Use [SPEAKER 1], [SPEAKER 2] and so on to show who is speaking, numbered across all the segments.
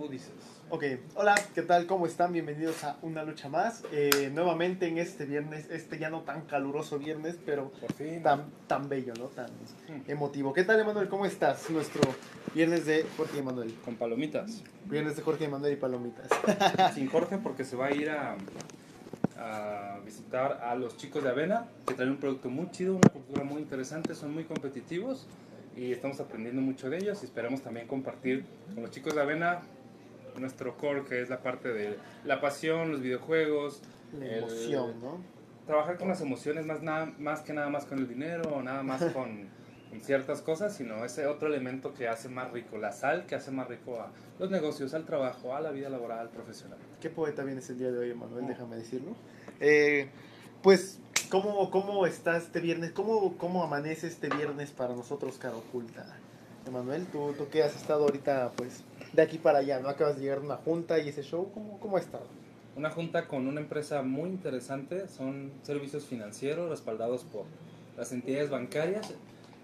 [SPEAKER 1] Tú dices.
[SPEAKER 2] Ok, hola, ¿qué tal? ¿Cómo están? Bienvenidos a una lucha más. Eh, nuevamente en este viernes, este ya no tan caluroso viernes, pero tan, tan bello, ¿no? Tan emotivo. ¿Qué tal, Emanuel? ¿Cómo estás? Nuestro viernes de Jorge y Emanuel.
[SPEAKER 1] Con palomitas.
[SPEAKER 2] Viernes de Jorge y Emanuel y Palomitas.
[SPEAKER 1] Sin Jorge porque se va a ir a, a visitar a los chicos de Avena, que traen un producto muy chido, una cultura muy interesante, son muy competitivos y estamos aprendiendo mucho de ellos y esperamos también compartir con los chicos de Avena nuestro core, que es la parte de la pasión, los videojuegos,
[SPEAKER 2] La
[SPEAKER 1] El-
[SPEAKER 2] emoción, ¿no?
[SPEAKER 1] trabajar con las emociones más, nada, más que nada más con el dinero o nada más con, con ciertas cosas, sino ese otro elemento que hace más rico, la sal que hace más rico a los negocios, al trabajo, a la vida laboral, profesional.
[SPEAKER 2] Qué poeta vienes el día de hoy, Emanuel, déjame decirlo. Eh, pues, ¿cómo, ¿cómo está este viernes? ¿Cómo, ¿Cómo amanece este viernes para nosotros, cara oculta? Emanuel, ¿tú, tú qué has estado ahorita, pues, de aquí para allá, ¿no? Acabas de llegar a una junta y ese show, ¿cómo, cómo ha estado?
[SPEAKER 1] Una junta con una empresa muy interesante, son servicios financieros respaldados por las entidades bancarias.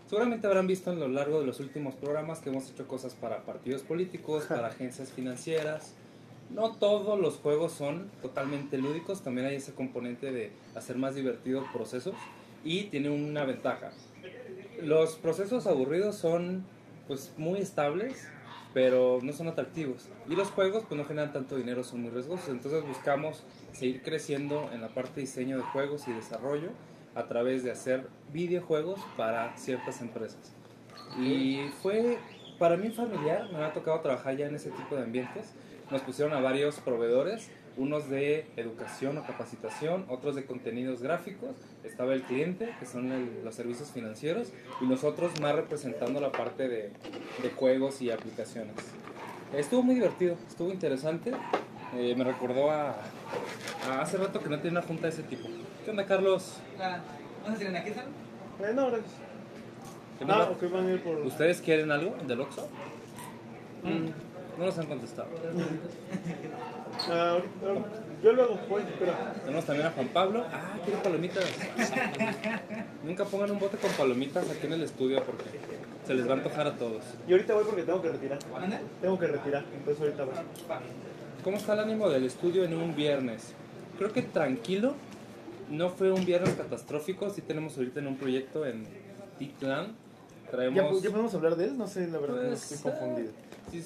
[SPEAKER 1] Seguramente habrán visto en lo largo de los últimos programas que hemos hecho cosas para partidos políticos, para agencias financieras. No todos los juegos son totalmente lúdicos, también hay ese componente de hacer más divertidos procesos y tiene una ventaja. Los procesos aburridos son pues muy estables, pero no son atractivos. Y los juegos pues no generan tanto dinero, son muy riesgosos. Entonces buscamos seguir creciendo en la parte de diseño de juegos y desarrollo a través de hacer videojuegos para ciertas empresas. Y fue para mí familiar, me ha tocado trabajar ya en ese tipo de ambientes. Nos pusieron a varios proveedores, unos de educación o capacitación, otros de contenidos gráficos. Estaba el cliente, que son el- los servicios financieros, y nosotros más representando la parte de, de juegos y aplicaciones. Estuvo muy divertido, estuvo interesante. Eh, me recordó a, a hace rato que no tenía una junta de ese tipo. ¿Qué onda, Carlos?
[SPEAKER 3] Ah, ¿Vamos a hacer una queja?
[SPEAKER 2] Eh, no, gracias.
[SPEAKER 1] ¿Qué
[SPEAKER 2] No,
[SPEAKER 1] onda?
[SPEAKER 2] ok, van a ir por...
[SPEAKER 1] ¿Ustedes quieren algo del Oxxo? No nos han contestado.
[SPEAKER 2] Ah, ahorita- yo luego, pues, espera.
[SPEAKER 1] Tenemos también a Juan Pablo. Ah, quiero palomitas. Nunca pongan un bote con palomitas aquí en el estudio porque se les va a antojar a todos.
[SPEAKER 2] Y ahorita voy porque tengo que retirar.
[SPEAKER 3] ¿Anda?
[SPEAKER 2] Tengo que retirar, entonces ahorita voy.
[SPEAKER 1] ¿Cómo está el ánimo del estudio en un viernes? Creo que tranquilo. No fue un viernes catastrófico. Sí tenemos ahorita en un proyecto en Titlan.
[SPEAKER 2] ¿Ya,
[SPEAKER 1] Traemos...
[SPEAKER 2] ¿Ya podemos hablar de él? No sé, la verdad,
[SPEAKER 1] Pues,
[SPEAKER 2] estoy confundido.
[SPEAKER 1] sí,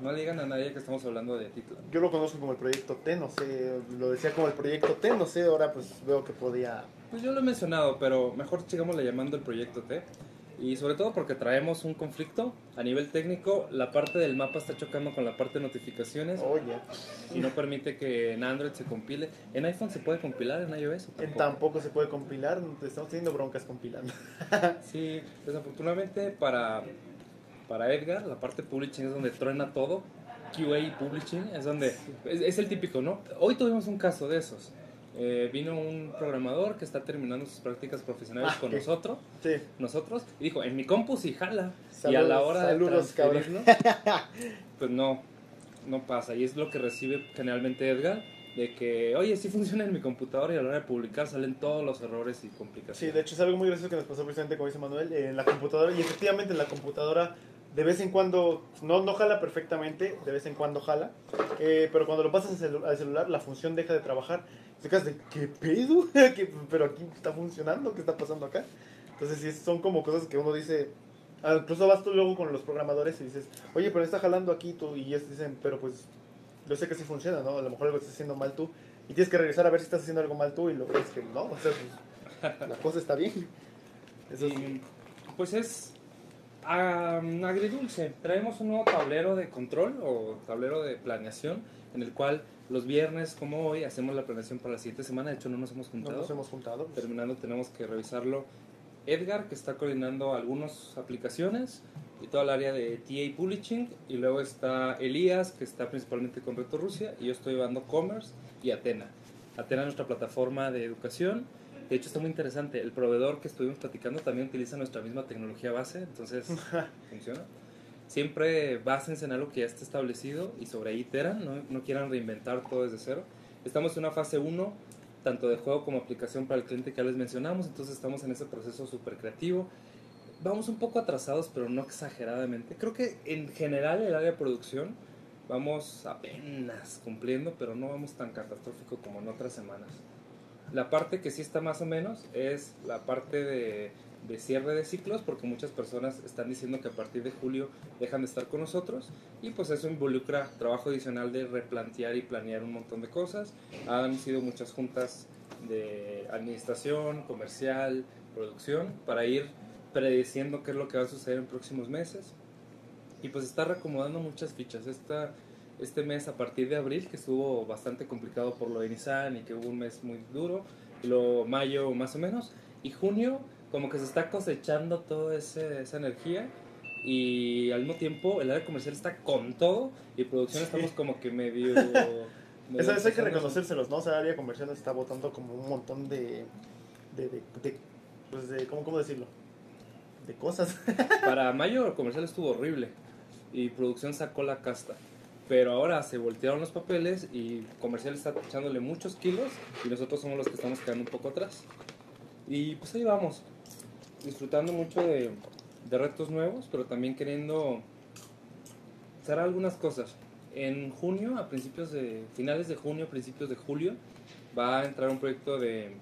[SPEAKER 1] no le digan a nadie que estamos hablando de Titlan.
[SPEAKER 2] Yo lo conozco como el proyecto T, no sé, lo decía como el proyecto T, no sé, ahora pues veo que podía...
[SPEAKER 1] Pues yo lo he mencionado, pero mejor sigámosle llamando el proyecto T. Y sobre todo porque traemos un conflicto a nivel técnico. La parte del mapa está chocando con la parte de notificaciones
[SPEAKER 2] Oye,
[SPEAKER 1] y no permite que en Android se compile. ¿En iPhone se puede compilar? ¿En iOS? o
[SPEAKER 2] en
[SPEAKER 1] tampoco?
[SPEAKER 2] tampoco se puede compilar, estamos teniendo broncas compilando.
[SPEAKER 1] Sí, desafortunadamente para, para Edgar, la parte publishing es donde truena todo. QA y publishing es donde. Es, es el típico, ¿no? Hoy tuvimos un caso de esos. Eh, vino un programador que está terminando sus prácticas profesionales
[SPEAKER 2] Ah,
[SPEAKER 1] con nosotros.
[SPEAKER 2] Sí,
[SPEAKER 1] nosotros y dijo, en mi compu sí jala. y a
[SPEAKER 2] Saludos,
[SPEAKER 1] la hora
[SPEAKER 2] saludos,
[SPEAKER 1] de pues no, no pasa. Y es lo que recibe generalmente Edgar, de que, oye, sí funciona en mi computadora y a la hora de publicar salen todos los errores y
[SPEAKER 2] sí,
[SPEAKER 1] complicaciones.
[SPEAKER 2] de hecho es algo muy gracioso que nos pasó precisamente, como dice Manuel, en la computadora, y efectivamente en la computadora de vez en cuando, no, no jala perfectamente, de vez en cuando jala, eh, pero cuando lo pasas al, celu- al celular la función deja de trabajar. Te quedas de, ¿qué pedo? ¿Qué- pero aquí está funcionando, ¿qué está pasando acá? Entonces sí, son como cosas que uno dice, ah, incluso vas tú luego con los programadores y dices, oye, pero está jalando aquí tú, y ellos dicen, pero pues yo sé que sí funciona, ¿no? A lo mejor algo estás haciendo mal tú, y tienes que regresar a ver si estás haciendo algo mal tú, y lo ves que no, o sea, pues, la cosa está bien. Eso es-
[SPEAKER 1] Y, pues es am, agridulce. Traemos un nuevo tablero de control o tablero de planeación en el cual los viernes como hoy hacemos la planeación para la siguiente semana. De hecho no nos hemos
[SPEAKER 2] no
[SPEAKER 1] juntado.
[SPEAKER 2] nos hemos juntado. pues.
[SPEAKER 1] Terminando tenemos que revisarlo. Edgar, que está coordinando algunas aplicaciones y toda el área de TA Publishing. Y luego está Elías, que está principalmente con Reto Rusia. Y yo estoy llevando Commerce y Atena. Atena es nuestra plataforma de educación. De hecho, está muy interesante. El proveedor que estuvimos platicando también utiliza nuestra misma tecnología base. Entonces, funciona. Siempre básense en algo que ya está establecido y sobre ahí iteran. No, no quieran reinventar todo desde cero. Estamos en una fase 1 tanto de juego como aplicación para el cliente que ya les mencionamos, entonces estamos en ese proceso súper creativo. Vamos un poco atrasados, pero no exageradamente. Creo que en general el área de producción vamos apenas cumpliendo, pero no vamos tan catastrófico como en otras semanas. La parte que sí está más o menos es la parte de, de cierre de ciclos, porque muchas personas están diciendo que a partir de julio dejan de estar con nosotros y pues eso involucra trabajo adicional de replantear y planear un montón de cosas. Han sido muchas juntas de administración, comercial, producción, para ir prediciendo qué es lo que va a suceder en próximos meses. Y pues está reacomodando muchas fichas. Esta, este mes a partir de abril, que estuvo bastante complicado por lo de Nissan y que hubo un mes muy duro, lo mayo más o menos, y junio como que se está cosechando toda esa energía y al mismo tiempo el área comercial está con todo y producción estamos como que medio... medio
[SPEAKER 2] Eso, eso hay que reconocérselos, ¿no? O sea, el área comercial está botando como un montón de. de, de, de- pues de ¿cómo, ¿Cómo decirlo? De cosas.
[SPEAKER 1] Para mayo el comercial estuvo horrible y producción sacó la casta. Pero ahora se voltearon los papeles y comercial está echándole muchos kilos y nosotros somos los que estamos quedando un poco atrás. Y pues ahí vamos, disfrutando mucho de, de retos nuevos, pero también queriendo hacer algunas cosas. En junio, a principios de, finales de junio, principios de julio, va a entrar un proyecto de,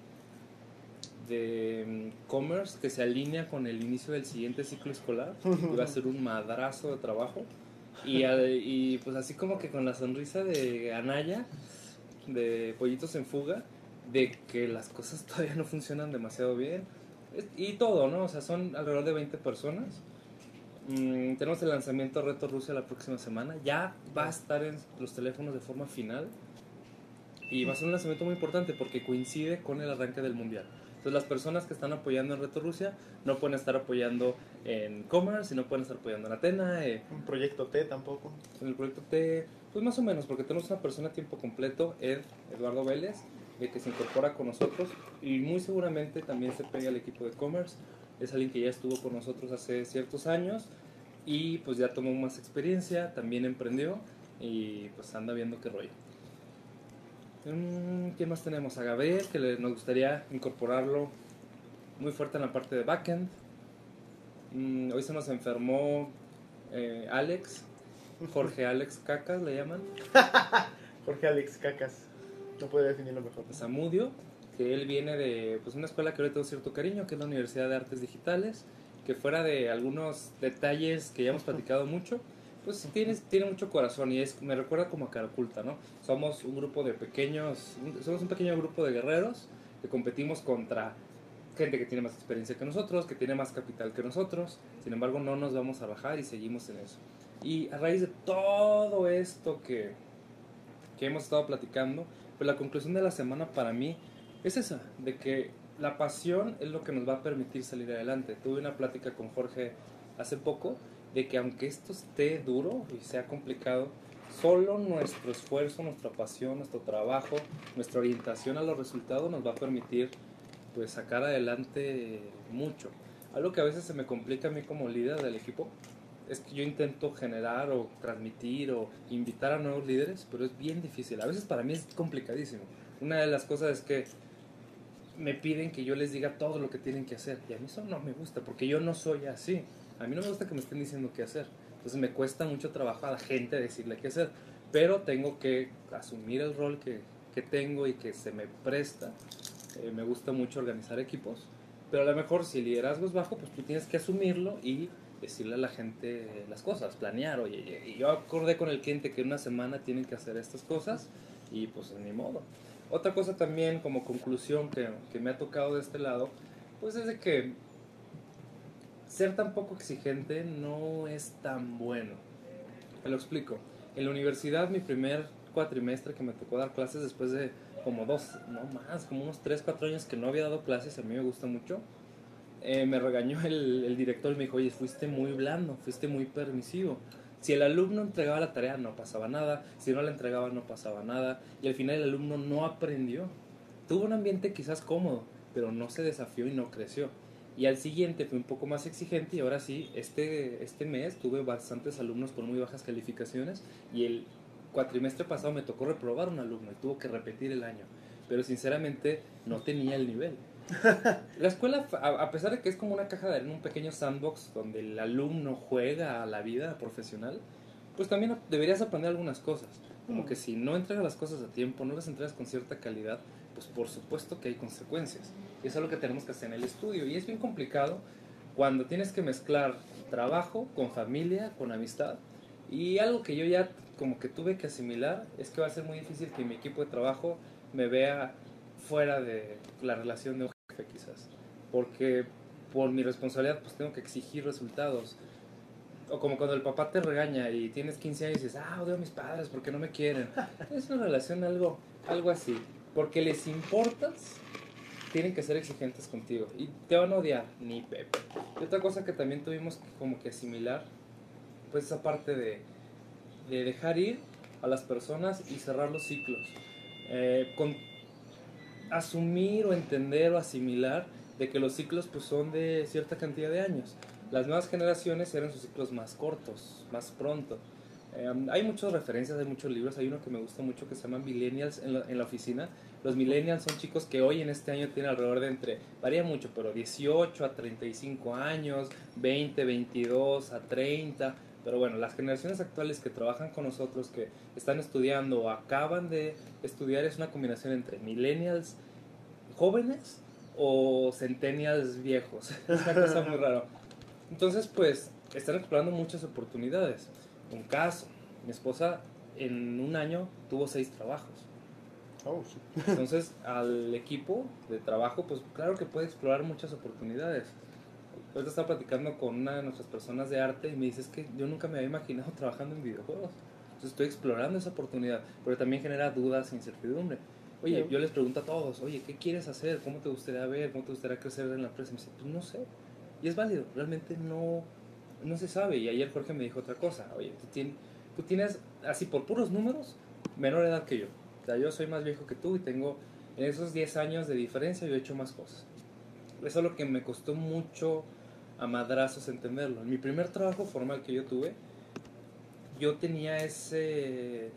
[SPEAKER 1] de mm, commerce que se alinea con el inicio del siguiente ciclo escolar y va a ser un madrazo de trabajo. Y, y pues así como que con la sonrisa de Anaya, de Pollitos en Fuga, de que las cosas todavía no funcionan demasiado bien. Y todo, ¿no? O sea, son alrededor de 20 personas. Mm, tenemos el lanzamiento Reto Rusia la próxima semana. Ya va a estar en los teléfonos de forma final. Y va a ser un lanzamiento muy importante porque coincide con el arranque del mundial. Entonces las personas que están apoyando en Reto Rusia no pueden estar apoyando en Commerce y no pueden estar apoyando en Atena, eh,
[SPEAKER 2] Un proyecto T tampoco.
[SPEAKER 1] en el proyecto T, pues más o menos, porque tenemos una persona a tiempo completo, Ed, Eduardo Vélez, eh, que se incorpora con nosotros y muy seguramente también se pega al equipo de Commerce. Es alguien que ya estuvo con nosotros hace ciertos años y pues ya tomó más experiencia, también emprendió y pues anda viendo qué rollo. Mm, ¿Qué más tenemos? A Gabriel, que le- nos gustaría incorporarlo muy fuerte en la parte de backend. Mm, hoy se nos enfermó eh, Alex, Jorge Alex Cacas le llaman,
[SPEAKER 2] Jorge Alex Cacas. No puede definirlo mejor.
[SPEAKER 1] Zamudio, que él viene de pues, una escuela que ahora tengo cierto cariño, que es la Universidad de Artes Digitales, que fuera de algunos detalles que ya hemos platicado mucho, pues tiene, tiene mucho corazón y es, me recuerda como a cara oculta, ¿no? Somos un grupo de pequeños, somos un pequeño grupo de guerreros que competimos contra gente que tiene más experiencia que nosotros, que tiene más capital que nosotros, sin embargo no nos vamos a bajar y seguimos en eso. Y a raíz de todo esto que, que hemos estado platicando, pues la conclusión de la semana para mí es esa, de que la pasión es lo que nos va a permitir salir adelante. Tuve una plática con Jorge hace poco de que aunque esto esté duro y sea complicado, solo nuestro esfuerzo, nuestra pasión, nuestro trabajo, nuestra orientación a los resultados nos va a permitir pues sacar adelante mucho. Algo que a veces se me complica a mí como líder del equipo es que yo intento generar o transmitir o invitar a nuevos líderes, pero es bien difícil. A veces para mí es complicadísimo. Una de las cosas es que me piden que yo les diga todo lo que tienen que hacer y a mí eso no me gusta porque yo no soy así. A mí no me gusta que me estén diciendo qué hacer. Entonces me cuesta mucho trabajo a la gente decirle qué hacer, pero tengo que asumir el rol que, que tengo y que se me presta. Eh, me gusta mucho organizar equipos, pero a lo mejor si el liderazgo es bajo, pues tú tienes que asumirlo y decirle a la gente las cosas, planear, oye, y yo acordé con el cliente que en una semana tienen que hacer estas cosas y pues ni modo. Otra cosa también como conclusión que, que me ha tocado de este lado, pues es de que ser tan poco exigente no es tan bueno. Te lo explico. En la universidad, mi primer cuatrimestre que me tocó dar clases después de como dos, no más, como unos 3, 4 años que no había dado clases, a mí me gusta mucho, eh, me regañó el, el director y me dijo, oye, fuiste muy blando, fuiste muy permisivo. Si el alumno entregaba la tarea no pasaba nada, si no la entregaba no pasaba nada, y al final el alumno no aprendió. Tuvo un ambiente quizás cómodo, pero no se desafió y no creció. Y al siguiente fue un poco más exigente y ahora sí, este, este mes tuve bastantes alumnos con muy bajas calificaciones y el cuatrimestre pasado me tocó reprobar un alumno y tuvo que repetir el año. Pero sinceramente no tenía el nivel. La escuela, a pesar de que es como una caja de arena, un pequeño sandbox donde el alumno juega a la vida profesional, pues también deberías aprender algunas cosas. Como
[SPEAKER 2] Mm.
[SPEAKER 1] que si no entregas las cosas a tiempo, no las entregas con cierta calidad, pues por supuesto que hay consecuencias. Y eso es lo que tenemos que hacer en el estudio. Y es bien complicado cuando tienes que mezclar trabajo con familia, con amistad. Y algo que yo ya como que tuve que asimilar es que va a ser muy difícil que mi equipo de trabajo me vea fuera de la relación de un jefe quizás. Porque por mi responsabilidad pues tengo que exigir resultados. O como cuando el papá te regaña y tienes 15 años y dices, ah, odio a mis padres porque no me quieren. Es una relación algo, algo así. Porque les importas, tienen que ser exigentes contigo. Y te van a odiar, ni Pepe. Y otra cosa que también tuvimos que como que asimilar, pues esa parte de, de dejar ir a las personas y cerrar los ciclos. Eh, con asumir o entender o asimilar de que los ciclos pues son de cierta cantidad de años. Las nuevas generaciones eran sus ciclos más cortos, más pronto. Eh, hay muchas referencias, hay muchos libros, hay uno que me gusta mucho que se llama Millennials en la, en la oficina. Los millennials son chicos que hoy en este año tienen alrededor de entre, varía mucho, pero 18 a 35 años, 20, 22 a 30. Pero bueno, las generaciones actuales que trabajan con nosotros, que están estudiando o acaban de estudiar, es una combinación entre millennials jóvenes o centennials viejos. Es una cosa muy rara. Entonces, pues, están explorando muchas oportunidades. Un caso, mi esposa en un año tuvo seis trabajos.
[SPEAKER 2] Oh, sí.
[SPEAKER 1] Entonces, al equipo de trabajo, pues claro que puede explorar muchas oportunidades. Ahorita estaba platicando con una de nuestras personas de arte y me dice es que yo nunca me había imaginado trabajando en videojuegos. Entonces estoy explorando esa oportunidad, pero también genera dudas e incertidumbre. Oye,
[SPEAKER 2] Sí.
[SPEAKER 1] yo les pregunto a todos, oye, ¿qué quieres hacer? ¿Cómo te gustaría ver? ¿Cómo te gustaría crecer en la empresa? Y me dice, pues no sé. Y es válido, realmente no, no se sabe. Y ayer Jorge me dijo otra cosa, oye, tú tienes, tú tienes, así por puros números, menor edad que yo. O sea, yo soy más viejo que tú y tengo, en esos 10 años de diferencia, yo he hecho más cosas. Eso es lo que me costó mucho a madrazos entenderlo. En mi primer trabajo formal que yo tuve, yo tenía ese,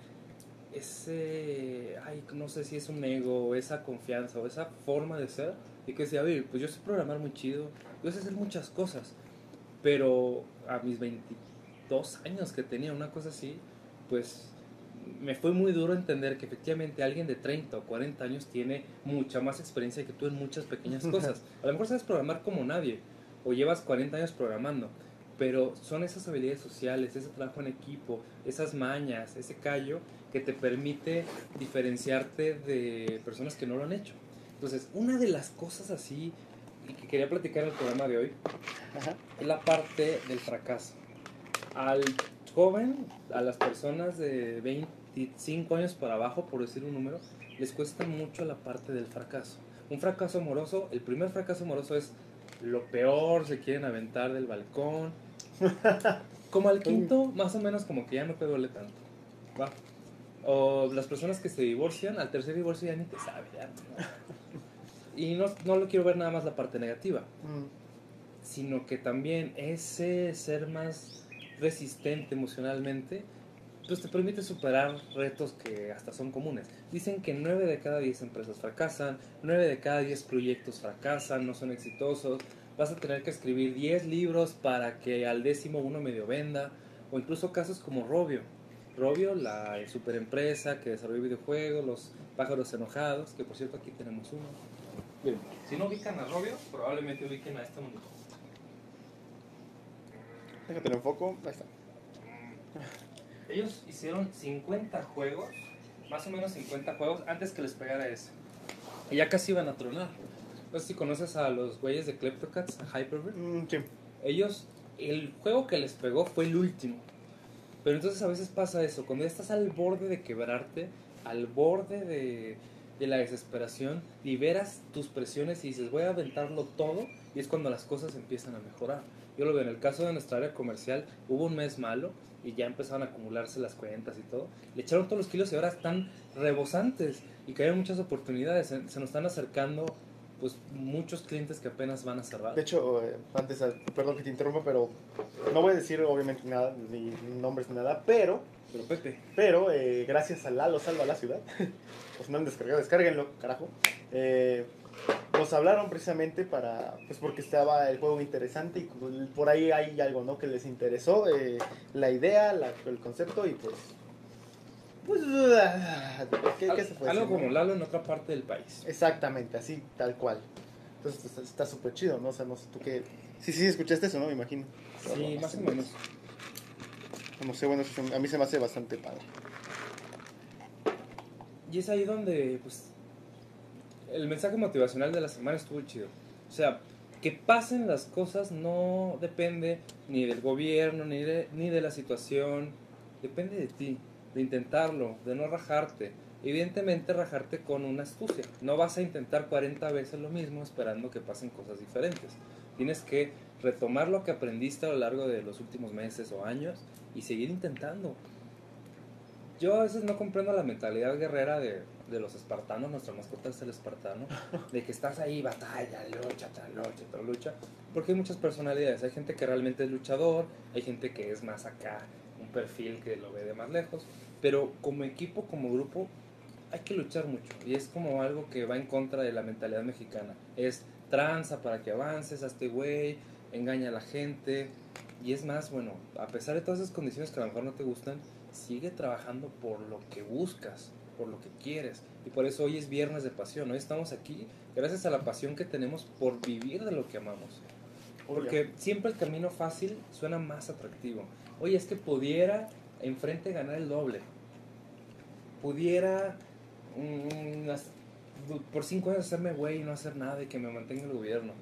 [SPEAKER 1] ese, ay, no sé si es un ego, o esa confianza, o esa forma de ser, y que decía, oye, pues yo sé programar muy chido, yo sé hacer muchas cosas, pero a mis 22 años que tenía una cosa así, pues me fue muy duro entender que efectivamente alguien de 30 o 40 años tiene mucha más experiencia que tú en muchas pequeñas cosas. A lo mejor sabes programar como nadie, o llevas 40 años programando, pero son esas habilidades sociales, ese trabajo en equipo, esas mañas, ese callo que te permite diferenciarte de personas que no lo han hecho. Entonces, una de las cosas así y que quería platicar en el programa de hoy
[SPEAKER 2] Ajá.
[SPEAKER 1] es la parte del fracaso. Al joven, a las personas de 25 años para abajo, por decir un número, les cuesta mucho la parte del fracaso. Un fracaso amoroso, el primer fracaso amoroso es lo peor, se quieren aventar del balcón. Como al quinto, más o menos como que ya no te duele tanto. ¿va? O las personas que se divorcian, al tercer divorcio ya ni te sabe. ya, ¿no? Y no, no lo quiero ver nada más la parte negativa
[SPEAKER 2] Mm.
[SPEAKER 1] sino que también ese ser más resistente emocionalmente, pues te permite superar retos que hasta son comunes. Dicen que 9 de cada 10 empresas fracasan, 9 de cada 10 proyectos fracasan, no son exitosos, vas a tener que escribir 10 libros para que al décimo uno medio venda, o incluso casos como Robio. Robio, la superempresa que desarrolla videojuegos, los pájaros enojados, que por cierto aquí tenemos uno. Bien, si no ubican a Robio, probablemente ubiquen a este mundo.
[SPEAKER 2] Déjate el enfoco. Ahí está.
[SPEAKER 1] Ellos hicieron 50 juegos, más o menos 50 juegos, antes que les pegara ese. Y ya casi iban a tronar. No sé si conoces a los güeyes de Kleptocats, a Hyperbird.
[SPEAKER 2] Mm, sí.
[SPEAKER 1] Ellos, el juego que les pegó fue el último. Pero entonces a veces pasa eso, cuando ya estás al borde de quebrarte, al borde de, de la desesperación, liberas tus presiones y dices, voy a aventarlo todo, y es cuando las cosas empiezan a mejorar. Yo lo veo en el caso de nuestra área comercial, hubo un mes malo y ya empezaron a acumularse las cuentas y todo. Le echaron todos los kilos y ahora están rebosantes y caen muchas oportunidades. Se, nos están acercando pues muchos clientes que apenas van a cerrar.
[SPEAKER 2] De hecho, eh, antes, eh, perdón que te interrumpa, pero no voy a decir obviamente nada, ni nombres ni nada, pero,
[SPEAKER 1] Pero Pepe,
[SPEAKER 2] pero eh, gracias a Lalo Salva la Ciudad, pues no han descargado, descárguenlo, carajo. Eh, nos hablaron precisamente para, pues porque estaba el juego interesante y por ahí hay algo, ¿no? Que les interesó, eh, la idea, la- el concepto y pues... Pues, ¿qué, qué se puede
[SPEAKER 1] Algo
[SPEAKER 2] decir,
[SPEAKER 1] como Lalo en otra parte del país.
[SPEAKER 2] Exactamente, así, tal cual. Entonces está- está súper chido, ¿no? O sea, no sé tú qué... Sí, sí, escuchaste eso, ¿no? Me imagino.
[SPEAKER 1] Sí, más o menos.
[SPEAKER 2] No sé, bueno, a mí se me hace bastante padre.
[SPEAKER 1] Y es ahí donde, pues, el mensaje motivacional de la semana estuvo chido. O sea, que pasen las cosas no depende ni del gobierno, ni de, ni de la situación. Depende de ti, de intentarlo, de no rajarte. Evidentemente rajarte con una astucia. No vas a intentar 40 veces lo mismo esperando que pasen cosas diferentes. Tienes que retomar lo que aprendiste a lo largo de los últimos meses o años y seguir intentando. Yo a veces no comprendo la mentalidad guerrera de, de los espartanos, nuestra mascota es el espartano, de que estás ahí, batalla, lucha, tras lucha, tras lucha, porque hay muchas personalidades. Hay gente que realmente es luchador, hay gente que es más acá, un perfil que lo ve de más lejos, pero como equipo, como grupo, hay que luchar mucho y es como algo que va en contra de la mentalidad mexicana. Es tranza para que avances, hazte güey, engaña a la gente y es más, bueno, a pesar de todas esas condiciones que a lo mejor no te gustan, sigue trabajando por lo que buscas, por lo que quieres. Y por eso hoy es viernes de pasión. Hoy estamos aquí gracias a la pasión que tenemos por vivir de lo que amamos. Porque siempre el camino fácil suena más atractivo. Oye, es que pudiera enfrente ganar el doble. Pudiera mm, las- por cinco años hacerme güey y no hacer nada y que me mantenga el gobierno.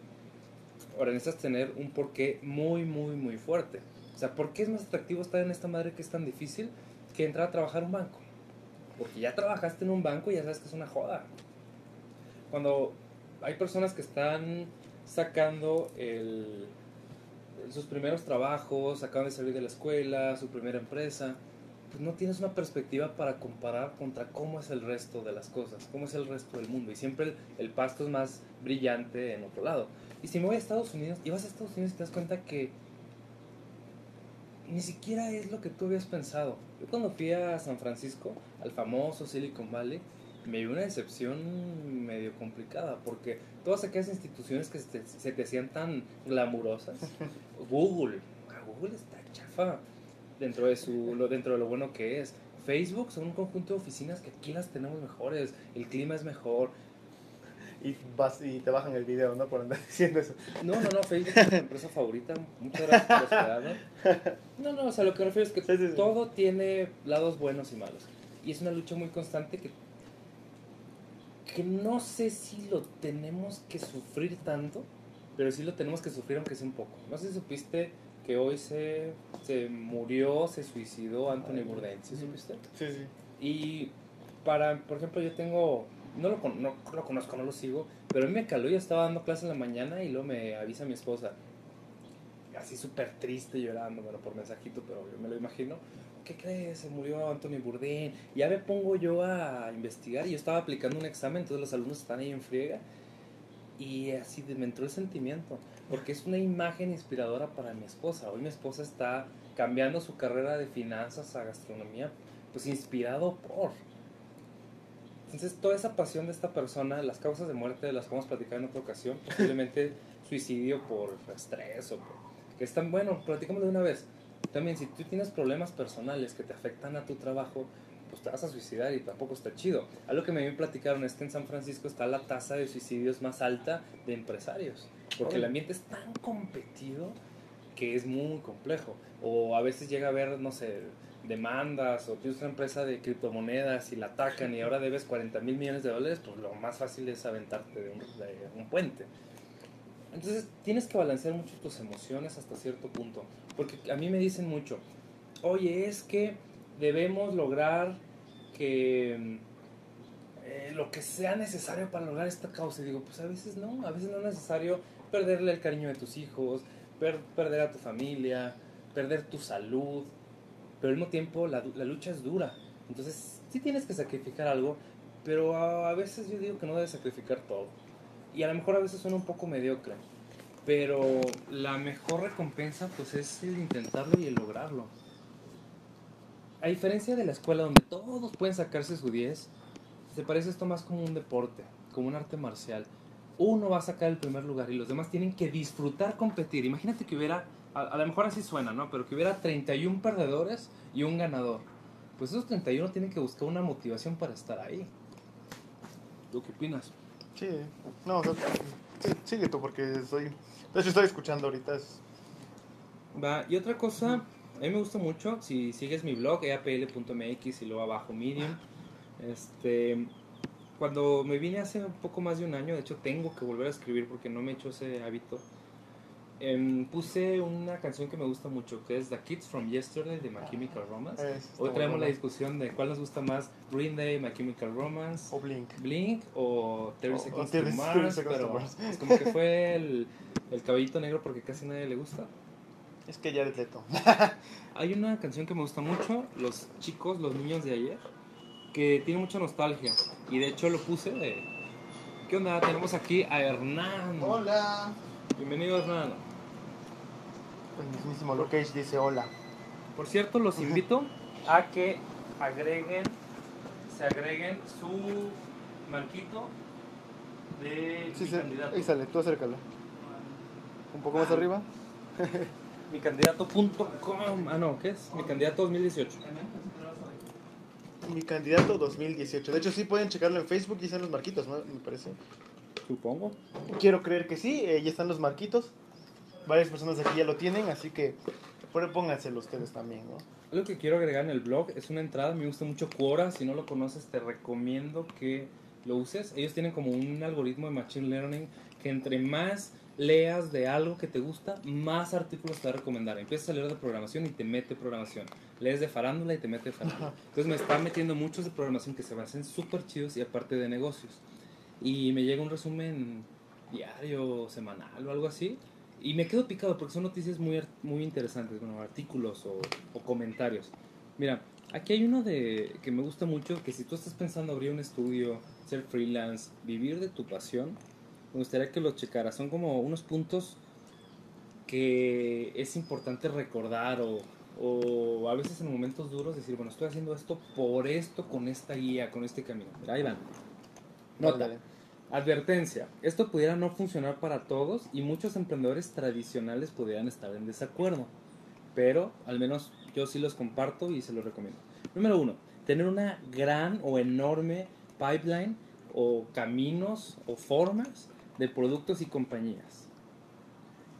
[SPEAKER 1] Ahora necesitas tener un porqué muy, muy, muy fuerte. O sea, ¿por qué es más atractivo estar en esta madre que es tan difícil que entrar a trabajar en un banco? Porque ya trabajaste en un banco y ya sabes que es una joda. Cuando hay personas que están sacando el, sus primeros trabajos, acaban de salir de la escuela, su primera empresa, pues no tienes una perspectiva para comparar contra cómo es el resto de las cosas, cómo es el resto del mundo. Y siempre el, el pasto es más brillante en otro lado. Y si me voy a Estados Unidos, y vas a Estados Unidos y te das cuenta que ni siquiera es lo que tú habías pensado. Yo cuando fui a San Francisco, al famoso Silicon Valley, me dio una decepción medio complicada, porque todas aquellas instituciones que se te, se te hacían tan glamurosas, Google, Google está chafa dentro de, su, lo, dentro de lo bueno que es. Facebook son un conjunto de oficinas que aquí las tenemos mejores, el clima es mejor.
[SPEAKER 2] Y, vas, y te bajan el video, ¿no? Por andar diciendo eso.
[SPEAKER 1] No, no, no, Facebook es mi empresa favorita, muchas gracias por hospedarme. No, no, o sea, lo que refiero es que
[SPEAKER 2] Sí, sí, sí.
[SPEAKER 1] todo tiene lados buenos y malos. Y es una lucha muy constante que, que no sé si lo tenemos que sufrir tanto, pero sí lo tenemos que sufrir aunque sea un poco. No sé si supiste que hoy se, se murió, se suicidó Anthony Bourdain, ¿sí supiste?
[SPEAKER 2] Sí, sí.
[SPEAKER 1] Y para, por ejemplo, yo tengo, no lo, no lo conozco, no lo sigo, pero a mí me caló, yo estaba dando clase en la mañana y luego me avisa mi esposa, así súper triste, llorando, bueno, por mensajito, pero yo me lo imagino. ¿Qué crees? Se murió Anthony Bourdain. Ya me pongo yo a investigar y yo estaba aplicando un examen, entonces los alumnos están ahí en friega. Y así me entró el sentimiento, porque es una imagen inspiradora para mi esposa. Hoy mi esposa está cambiando su carrera de finanzas a gastronomía, pues inspirado por. Entonces, toda esa pasión de esta persona, las causas de muerte las vamos a platicar en otra ocasión, posiblemente suicidio por estrés o por... que es tan bueno, platicamos de una vez. También, si tú tienes problemas personales que te afectan a tu trabajo, te vas a suicidar y tampoco está chido. Algo que me platicaron es que en San Francisco está la tasa de suicidios más alta de empresarios, porque el ambiente es tan competido que es muy complejo. O a veces llega a haber, no sé, demandas o tienes una empresa de criptomonedas y la atacan y ahora debes 40 mil millones de dólares, pues lo más fácil es aventarte de un, de un puente. Entonces tienes que balancear mucho tus emociones hasta cierto punto. Porque a mí me dicen mucho, oye, es que debemos lograr que eh, lo que sea necesario para lograr esta causa. Y digo, pues a veces no, a veces no es necesario perderle el cariño de tus hijos, per- perder a tu familia, perder tu salud. Pero al mismo tiempo la lucha es dura. Entonces sí tienes que sacrificar algo, pero a, a veces yo digo que no debes sacrificar todo. Y a lo mejor a veces suena un poco mediocre. Pero la mejor recompensa pues es el intentarlo y el lograrlo. A diferencia de la escuela donde todos pueden sacarse su 10, se parece esto más como un deporte, como un arte marcial. uno va a sacar el primer lugar y los demás tienen que disfrutar competir. Imagínate que hubiera, a, a lo mejor así suena, ¿no? Pero que hubiera 31 perdedores y un ganador. Pues esos 31 tienen que buscar una motivación para estar ahí. ¿Tú qué opinas?
[SPEAKER 2] Sí, no, o sea, sí, sigue tú porque estoy, de hecho estoy escuchando ahorita. Es,
[SPEAKER 1] Va, y otra cosa, a mí me gusta mucho, si sigues mi blog, eapl.mx y luego abajo Medium, este, cuando me vine hace un poco más de un año, de hecho tengo que volver a escribir porque no me he hecho ese hábito, em, puse una canción que me gusta mucho, que es The Kids From Yesterday de My Chemical Romance.
[SPEAKER 2] está
[SPEAKER 1] Hoy traemos la discusión de cuál nos gusta más, Green Day, My Chemical Romance,
[SPEAKER 2] O Blink.
[SPEAKER 1] Blink o 30
[SPEAKER 2] O- o
[SPEAKER 1] Seconds
[SPEAKER 2] 30
[SPEAKER 1] to Mars,
[SPEAKER 2] 30 Seconds to
[SPEAKER 1] pero
[SPEAKER 2] Mars.
[SPEAKER 1] es como que fue el, el caballito negro porque casi nadie le gusta.
[SPEAKER 2] Es que ya eres leto.
[SPEAKER 1] Hay una canción que me gusta mucho, Los chicos, los niños de ayer, que tiene mucha nostalgia. Y de hecho lo puse de... ¿Qué onda? Tenemos aquí a Hernán.
[SPEAKER 2] Hola.
[SPEAKER 1] Bienvenido Hernán.
[SPEAKER 2] El mismísimo Locage dice hola.
[SPEAKER 1] Por cierto, los invito a que agreguen, se agreguen su marquito de
[SPEAKER 2] Sí,
[SPEAKER 1] mi
[SPEAKER 2] se-
[SPEAKER 1] candidato.
[SPEAKER 2] ahí sale, tú acércalo. Un poco más arriba.
[SPEAKER 1] Mi candidato.com. Ah, no, ¿qué es? Mi candidato 2018.
[SPEAKER 2] Mi candidato 2018. De hecho, sí pueden checarlo en Facebook y están los marquitos, ¿no? Me parece.
[SPEAKER 1] Supongo.
[SPEAKER 2] Quiero creer que sí, eh, ya están los marquitos. Varias personas aquí ya lo tienen, así que por- pónganselo ustedes también, ¿no?
[SPEAKER 1] Algo que quiero agregar en el blog es una entrada, me gusta mucho Quora, si no lo conoces te recomiendo que lo uses. Ellos tienen como un algoritmo de Machine Learning que entre más leas de algo que te gusta, más artículos te va a recomendar. Empiezas a leer de programación y te mete programación. Lees de farándula y te mete farándula. Entonces me está metiendo muchos de programación que se me hacen súper chidos y aparte de negocios. Y me llega un resumen diario, semanal o algo así. Y me quedo picado porque son noticias muy, muy interesantes, bueno, artículos o, o comentarios. Mira, aquí hay uno de que me gusta mucho, que si tú estás pensando abrir un estudio, ser freelance, vivir de tu pasión, me gustaría que lo checaras. Son como unos puntos que es importante recordar o, o a veces en momentos duros decir, bueno, estoy haciendo esto por esto, con esta guía, con este camino. Mira, ahí van. Nota.
[SPEAKER 2] Dale.
[SPEAKER 1] Advertencia, esto pudiera no funcionar para todos y muchos emprendedores tradicionales pudieran estar en desacuerdo, pero al menos yo sí los comparto y se los recomiendo. Número uno, tener una gran o enorme pipeline o caminos o formas de productos y compañías.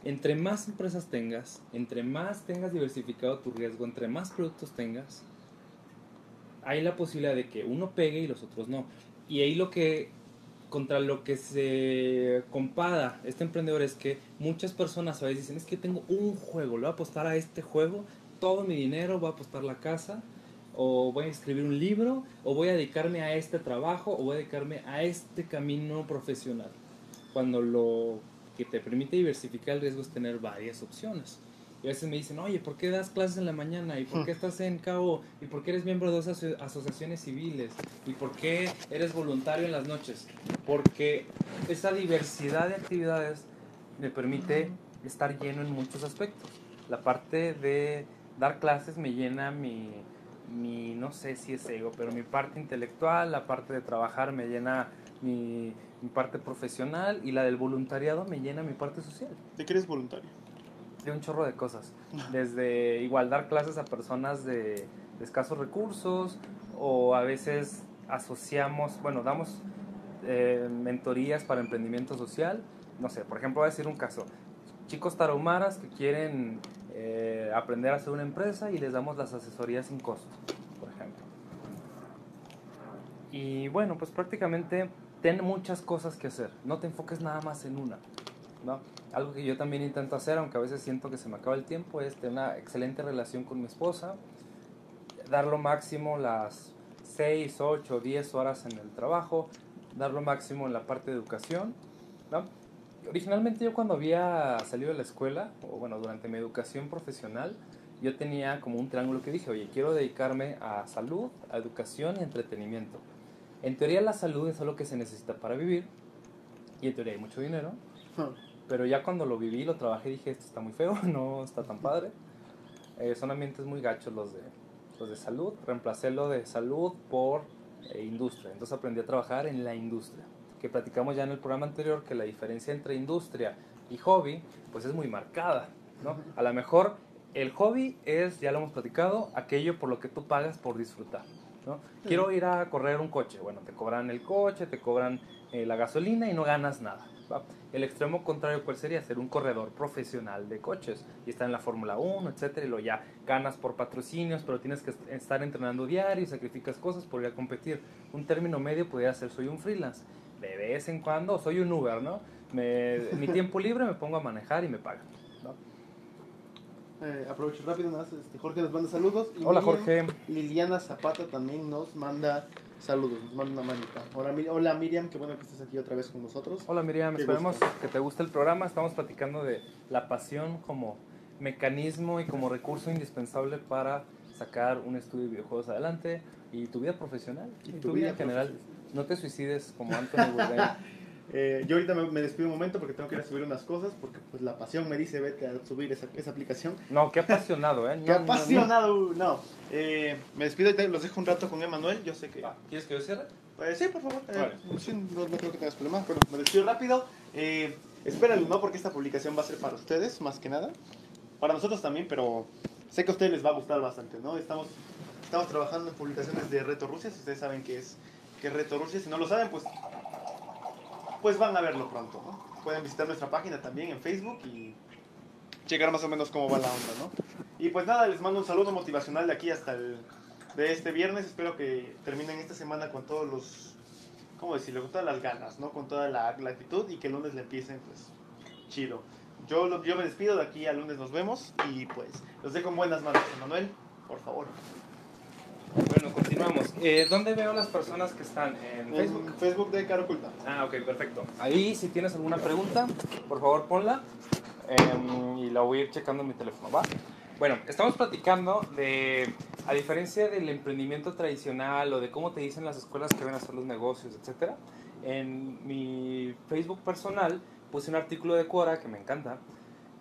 [SPEAKER 1] Entre más empresas tengas, entre más tengas diversificado tu riesgo, entre más productos tengas, hay la posibilidad de que uno pegue y los otros no. Y ahí lo que contra lo que se compara este emprendedor es que muchas personas a veces dicen, es que tengo un juego, le voy a apostar a este juego todo mi dinero, voy a apostar la casa, o voy a escribir un libro, o voy a dedicarme a este trabajo, o voy a dedicarme a este camino profesional. Cuando lo que te permite diversificar el riesgo es tener varias opciones. Y a veces me dicen, oye, ¿por qué das clases en la mañana? ¿Y por qué estás en CAO? ¿Y por qué eres miembro de dos aso- asociaciones civiles? ¿Y por qué eres voluntario en las noches? Porque esa diversidad de actividades me permite estar lleno en muchos aspectos. La parte de dar clases me llena mi, mi, no sé si es ego, pero mi parte intelectual, la parte de trabajar me llena mi, mi parte profesional y la del voluntariado me llena mi parte social
[SPEAKER 2] ¿De qué eres voluntario?
[SPEAKER 1] de un chorro de cosas. Desde igual dar clases a personas de, de escasos recursos o a veces asociamos, bueno, damos eh, mentorías para emprendimiento social. No sé, por ejemplo, voy a decir un caso. Chicos tarahumaras que quieren eh, aprender a hacer una empresa y les damos las asesorías sin costo, por ejemplo. Y bueno, pues prácticamente ten muchas cosas que hacer. No te enfoques nada más en una. ¿no? Algo que yo también intento hacer, aunque a veces siento que se me acaba el tiempo, es tener una excelente relación con mi esposa, dar lo máximo las 6, 8, 10 horas en el trabajo, dar lo máximo en la parte de educación. ¿no? Originalmente yo cuando había salido de la escuela, o bueno, durante mi educación profesional, yo tenía como un triángulo que dije, oye, quiero dedicarme a salud, a educación y entretenimiento. En teoría la salud es algo que se necesita para vivir, y en teoría hay mucho dinero, pero ya cuando lo viví, lo trabajé, dije, esto está muy feo, no está tan padre. Eh, son ambientes muy gachos los de, los de salud. Reemplacé lo de salud por eh, industria. Entonces aprendí a trabajar en la industria, que que platicamos ya en el programa anterior, que la diferencia entre industria y hobby, pues es muy marcada, ¿no? A lo mejor el hobby es, ya lo hemos platicado, aquello por lo que tú pagas por disfrutar, ¿no? Quiero ir a correr un coche, bueno, te cobran el coche, te cobran eh, la gasolina y no ganas nada. ¿va? El extremo contrario, ¿cuál sería? Ser un corredor profesional de coches y estar en la Fórmula 1, etcétera, y lo ya ganas por patrocinios, pero tienes que est- estar entrenando diario y sacrificas cosas por ir a competir. Un término medio podría ser soy un freelance. De vez en cuando soy un Uber, ¿no? Me, mi tiempo libre me pongo a manejar y me pagan. ¿no?
[SPEAKER 2] Eh, aprovecho rápido, más, este, Jorge nos manda saludos. y
[SPEAKER 1] Hola Jorge.
[SPEAKER 2] Liliana Zapata también nos manda saludos, nos manda una manita. Hola, Mi- hola Miriam, qué bueno que estés aquí otra vez con nosotros.
[SPEAKER 1] Hola Miriam,
[SPEAKER 2] Qué
[SPEAKER 1] esperemos
[SPEAKER 2] gusto.
[SPEAKER 1] que te guste el programa. Estamos platicando de la pasión como mecanismo y como recurso indispensable para sacar un estudio de videojuegos adelante y tu vida profesional y, tu, vida, en general. No te suicides como Anthony Bourdain.
[SPEAKER 2] Eh, yo ahorita me, me despido un momento porque tengo que ir a subir unas cosas porque pues la pasión me dice vete a subir esa, esa aplicación.
[SPEAKER 1] No, qué apasionado, ¿eh?
[SPEAKER 2] ¡Qué
[SPEAKER 1] No, no, no.
[SPEAKER 2] apasionado! No, eh, me despido y los dejo un rato con Emanuel. Yo sé que...
[SPEAKER 1] Va, ¿Quieres que yo cierre?
[SPEAKER 2] Pues sí, por favor. eh,
[SPEAKER 1] Vale.
[SPEAKER 2] sí, no, no creo que tengas problema. Bueno, me despido rápido. Eh, espérenlo, ¿no? Porque esta publicación va a ser para ustedes, más que nada. Para nosotros también, pero sé que a ustedes les va a gustar bastante, ¿no? Estamos, estamos trabajando en publicaciones de Reto Rusia. Si ustedes saben qué es, qué es Reto Rusia, si no lo saben, pues, pues van a verlo pronto, ¿no? Pueden visitar nuestra página también en Facebook y checar más o menos cómo va la onda, ¿no? Y pues nada, les mando un saludo motivacional de aquí hasta el de este viernes. Espero que terminen esta semana con todos los, ¿cómo decirlo? Con todas las ganas, ¿no? Con toda la, la actitud y que el lunes le empiecen, pues, chido. Yo, yo me despido, de aquí al lunes nos vemos y pues los dejo en buenas manos. Manuel, por favor.
[SPEAKER 1] Bueno, continuamos. Eh, ¿Dónde veo las personas que están? En Facebook.
[SPEAKER 2] En Facebook de Caro Oculta.
[SPEAKER 1] Ah, ok, perfecto. Ahí, si tienes alguna pregunta, por favor ponla em, y la voy a ir checando en mi teléfono, ¿va? Bueno, estamos platicando de, a diferencia del emprendimiento tradicional o de cómo te dicen las escuelas que van a hacer los negocios, etcétera. En mi Facebook personal puse un artículo de Quora que me encanta,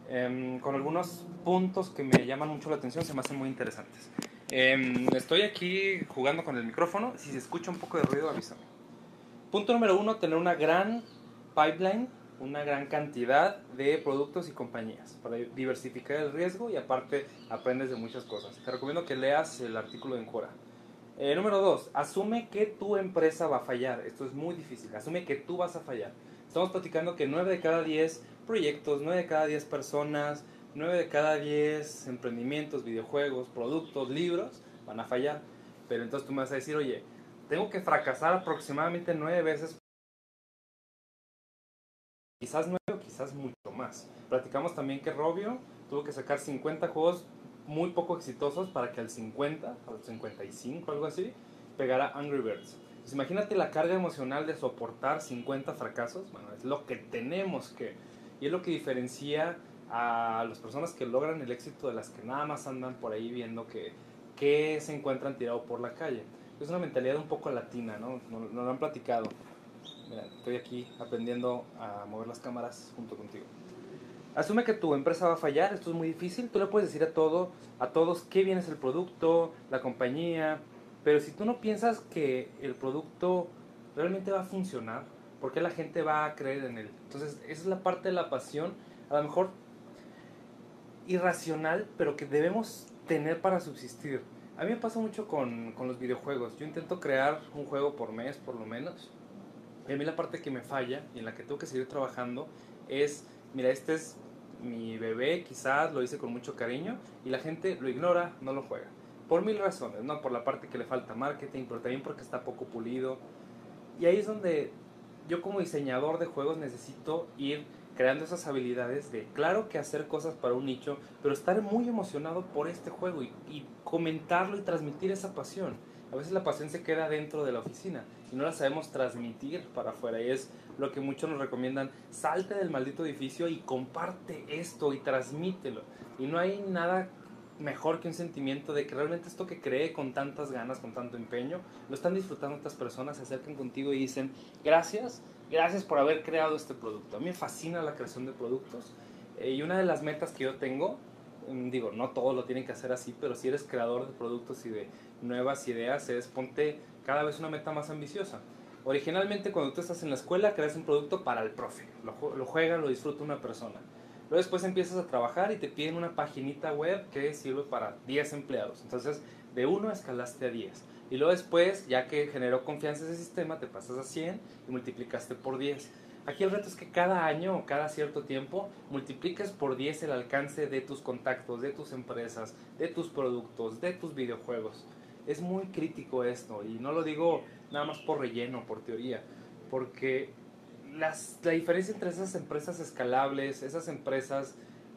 [SPEAKER 1] em, con algunos puntos que me llaman mucho la atención, se me hacen muy interesantes. Em, estoy aquí jugando con el micrófono, si se escucha un poco de ruido avísame. Punto número uno, tener una gran pipeline, una gran cantidad de productos y compañías para diversificar el riesgo y aparte aprendes de muchas cosas. Te recomiendo que leas el artículo en Quora. Eh, número dos, asume que tu empresa va a fallar. Esto es muy difícil. Asume que tú vas a fallar. Estamos platicando que 9 de cada 10 proyectos, 9 de cada 10 personas, 9 de cada 10 emprendimientos, videojuegos, productos, libros van a fallar. Pero entonces tú me vas a decir, oye, tengo que fracasar aproximadamente 9 veces. Quizás 9 o quizás mucho más. Platicamos también que Robio tuvo que sacar 50 juegos muy poco exitosos para que al 50, al 55, algo así, pegara Angry Birds. Pues imagínate la carga emocional de soportar 50 fracasos. Bueno, es lo que tenemos que. Y es lo que diferencia a las personas que logran el éxito de las que nada más andan por ahí viendo que, que se encuentran tirados por la calle. Es una mentalidad un poco latina, ¿no? Nos no lo han platicado. Mira, estoy aquí aprendiendo a mover las cámaras junto contigo. Asume que tu empresa va a fallar, esto es muy difícil, tú le puedes decir a todo, a todos qué bien es el producto, la compañía, pero si tú no piensas que el producto realmente va a funcionar, ¿por qué la gente va a creer en él? Entonces, esa es la parte de la pasión, a lo mejor irracional, pero que debemos tener para subsistir. A mí me pasa mucho con, con los videojuegos. Yo intento crear un juego por mes, por lo menos. Y a mí la parte que me falla y en la que tengo que seguir trabajando es, mira, este es mi bebé, quizás lo hice con mucho cariño y la gente lo ignora, no lo juega. Por mil razones, ¿no? Por la parte que le falta marketing, pero también porque está poco pulido. Y ahí es donde yo como diseñador de juegos necesito ir creando esas habilidades de, claro que hacer cosas para un nicho, pero estar muy emocionado por este juego y, comentarlo y transmitir esa pasión. A veces la pasión se queda dentro de la oficina y no la sabemos transmitir para afuera. Y es lo que muchos nos recomiendan, salte del maldito edificio y comparte esto y transmítelo. Y no hay nada mejor que un sentimiento de que realmente esto que creé con tantas ganas, con tanto empeño, lo están disfrutando otras personas, se acercan contigo y dicen, gracias, gracias por haber creado este producto. A mí me fascina la creación de productos eh, y una de las metas que yo tengo, mm, digo, no todos lo tienen que hacer así, pero si eres creador de productos y de nuevas ideas, es ponte cada vez una meta más ambiciosa. Originalmente cuando tú estás en la escuela creas un producto para el profe, lo, lo juega, lo disfruta una persona. Luego después empiezas a trabajar y te piden una paginita web que sirve para 10 empleados. Entonces de 1 escalaste a 10. Y luego después, ya que generó confianza ese sistema, te pasas a 100 y multiplicaste por 10. Aquí el reto es que cada año o cada cierto tiempo multipliques por 10 el alcance de tus contactos, de tus empresas, de tus productos, de tus videojuegos. Es muy crítico esto y no lo digo nada más por relleno, por teoría, porque las, la diferencia entre esas empresas escalables, esas empresas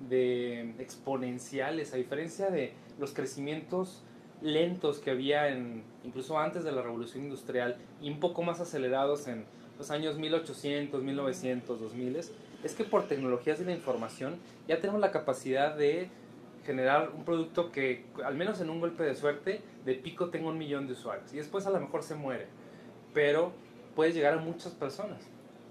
[SPEAKER 1] de exponenciales, a diferencia de los crecimientos lentos que había en, incluso antes de la revolución industrial y un poco más acelerados en los años 1800, 1900, 2000, es que por tecnologías de la información ya tenemos la capacidad de generar un producto que, al menos en un golpe de suerte, de pico tenga un millón de usuarios y después a lo mejor se muere, pero puedes llegar a muchas personas.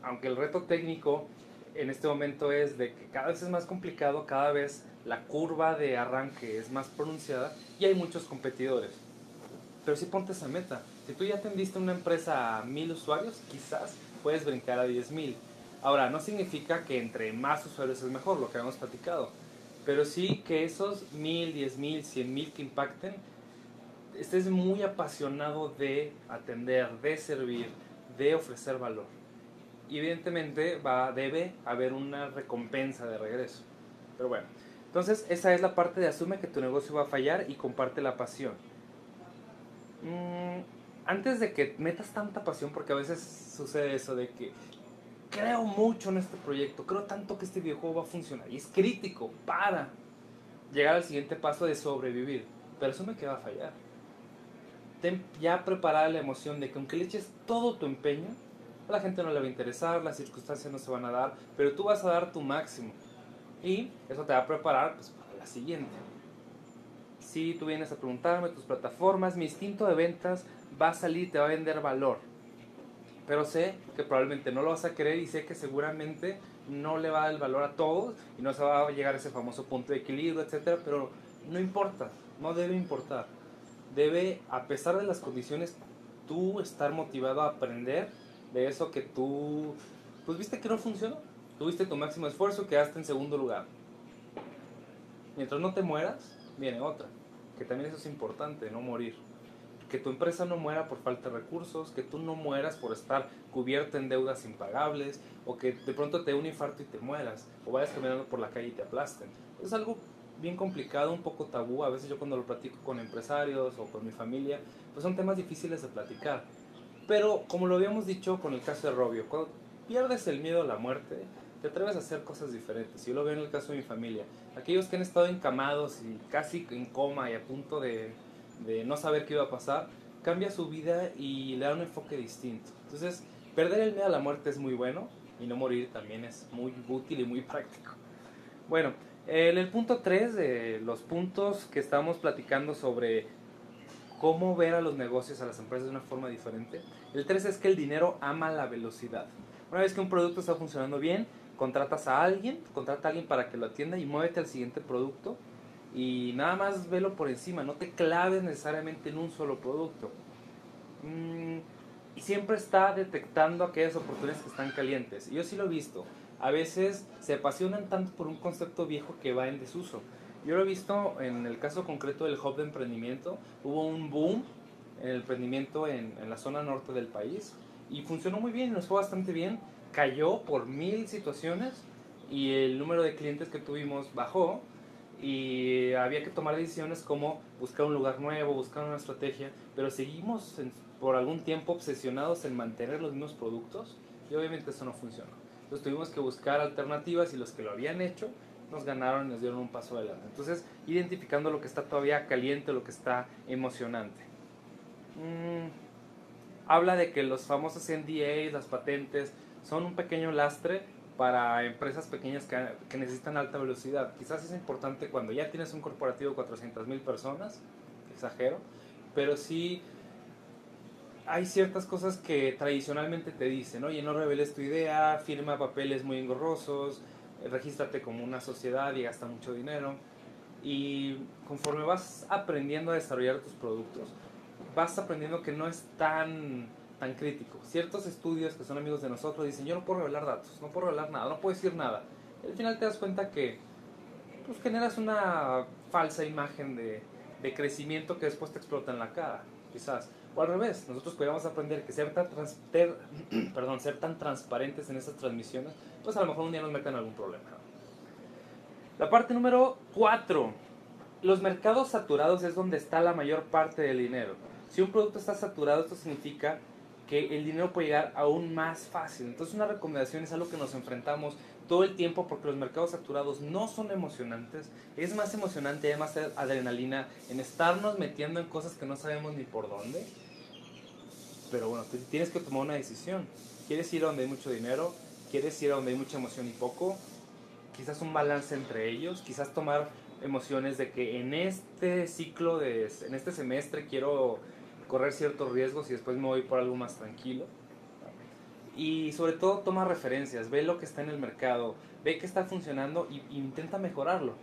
[SPEAKER 1] Aunque el reto técnico en este momento es de que cada vez es más complicado, cada vez la curva de arranque es más pronunciada y hay muchos competidores. Pero si ponte esa meta. Si tú ya atendiste una empresa a mil usuarios, quizás puedes brincar a 10 mil. Ahora, no significa que entre más usuarios es mejor, lo que hemos platicado. Pero sí que esos mil, diez mil, cien mil que impacten, estés muy apasionado de atender, de servir, de ofrecer valor. Y evidentemente va, debe haber una recompensa de regreso. Pero bueno, entonces esa es la parte de asume que tu negocio va a fallar y comparte la pasión. Mm, antes de que metas tanta pasión, porque a veces sucede eso de que creo mucho en este proyecto, creo tanto que este videojuego va a funcionar y es crítico para llegar al siguiente paso de sobrevivir. Pero asume que va a fallar. Ten ya preparada la emoción de que aunque le eches todo tu empeño, a la gente no le va a interesar, las circunstancias no se van a dar, pero tú vas a dar tu máximo. Y eso te va a preparar pues, para la siguiente. Si tú vienes a preguntarme tus plataformas, mi instinto de ventas va a salir te va a vender valor. Pero sé que probablemente no lo vas a querer y sé que seguramente no le va a dar el valor a todos y no se va a llegar a ese famoso punto de equilibrio, etcétera, pero no importa, no debe importar. Debe, a pesar de las condiciones, tú estar motivado a aprender de eso que tú, pues viste que no funcionó. Tuviste tu máximo esfuerzo, quedaste en segundo lugar. Mientras no te mueras, viene otra. Que también eso es importante, no morir. Que tu empresa no muera por falta de recursos, que tú no mueras por estar cubierto en deudas impagables, o que de pronto te dé un infarto y te mueras, o vayas caminando por la calle y te aplasten. Es algo bien complicado, un poco tabú. A veces yo cuando lo platico con empresarios o con mi familia, pues son temas difíciles de platicar. Pero como lo habíamos dicho con el caso de Robio, cuando pierdes el miedo a la muerte, te atreves a hacer cosas diferentes. Yo lo veo en el caso de mi familia. Aquellos que han estado encamados y casi en coma y a punto de, no saber qué iba a pasar, cambia su vida y le da un enfoque distinto. Entonces, perder el miedo a la muerte es muy bueno y no morir también es muy útil y muy práctico. Bueno, en el punto 3 de los puntos que estamos platicando sobre cómo ver a los negocios, a las empresas de una forma diferente. El 3 es que el dinero ama la velocidad. Una vez que un producto está funcionando bien, contratas a alguien, contrata a alguien para que lo atienda y muévete al siguiente producto y nada más velo por encima, no te claves necesariamente en un solo producto. Mm, y siempre está detectando aquellas oportunidades que están calientes. Yo sí lo he visto. A veces se apasionan tanto por un concepto viejo que va en desuso. Yo lo he visto en el caso concreto del hub de emprendimiento. Hubo un boom en el emprendimiento en, en la zona norte del país y funcionó muy bien, nos fue bastante bien. Cayó por mil situaciones y el número de clientes que tuvimos bajó y había que tomar decisiones como buscar un lugar nuevo, buscar una estrategia, pero seguimos en- por algún tiempo obsesionados en mantener los mismos productos y obviamente eso no funcionó. Entonces tuvimos que buscar alternativas y los que lo habían hecho nos ganaron y nos dieron un paso adelante. Entonces, identificando lo que está todavía caliente, lo que está emocionante. Mm, habla de que los famosos NDAs, las patentes, son un pequeño lastre para empresas pequeñas que, necesitan alta velocidad. Quizás es importante cuando ya tienes un corporativo de 400 mil personas, exagero, pero sí hay ciertas cosas que tradicionalmente te dicen, oye, no reveles tu idea, firma papeles muy engorrosos, regístrate como una sociedad y gasta mucho dinero. Y conforme vas aprendiendo a desarrollar tus productos, vas aprendiendo que no es tan tan crítico. Ciertos estudios que son amigos de nosotros dicen, yo no puedo revelar datos, no puedo revelar nada, no puedo decir nada. Al final te das cuenta que pues, generas una falsa imagen de, de crecimiento que después te explota en la cara, quizás. O al revés, nosotros podríamos aprender que ser tan, trans- ter- perdón, ser tan transparentes en esas transmisiones, pues a lo mejor un día nos meten en algún problema. La parte número 4. Los mercados saturados es donde está la mayor parte del dinero. Si un producto está saturado, esto significa que el dinero puede llegar aún más fácil. Entonces una recomendación es algo que nos enfrentamos todo el tiempo porque los mercados saturados no son emocionantes. Es más emocionante, hay más adrenalina en estarnos metiendo en cosas que no sabemos ni por dónde. Pero bueno, tienes que tomar una decisión. ¿Quieres ir a donde hay mucho dinero? ¿Quieres ir a donde hay mucha emoción y poco? Quizás un balance entre ellos, quizás tomar emociones de que en este ciclo, de, en este semestre quiero correr ciertos riesgos y después me voy por algo más tranquilo. Y sobre todo toma referencias, ve lo que está en el mercado, ve que está funcionando y intenta mejorarlo.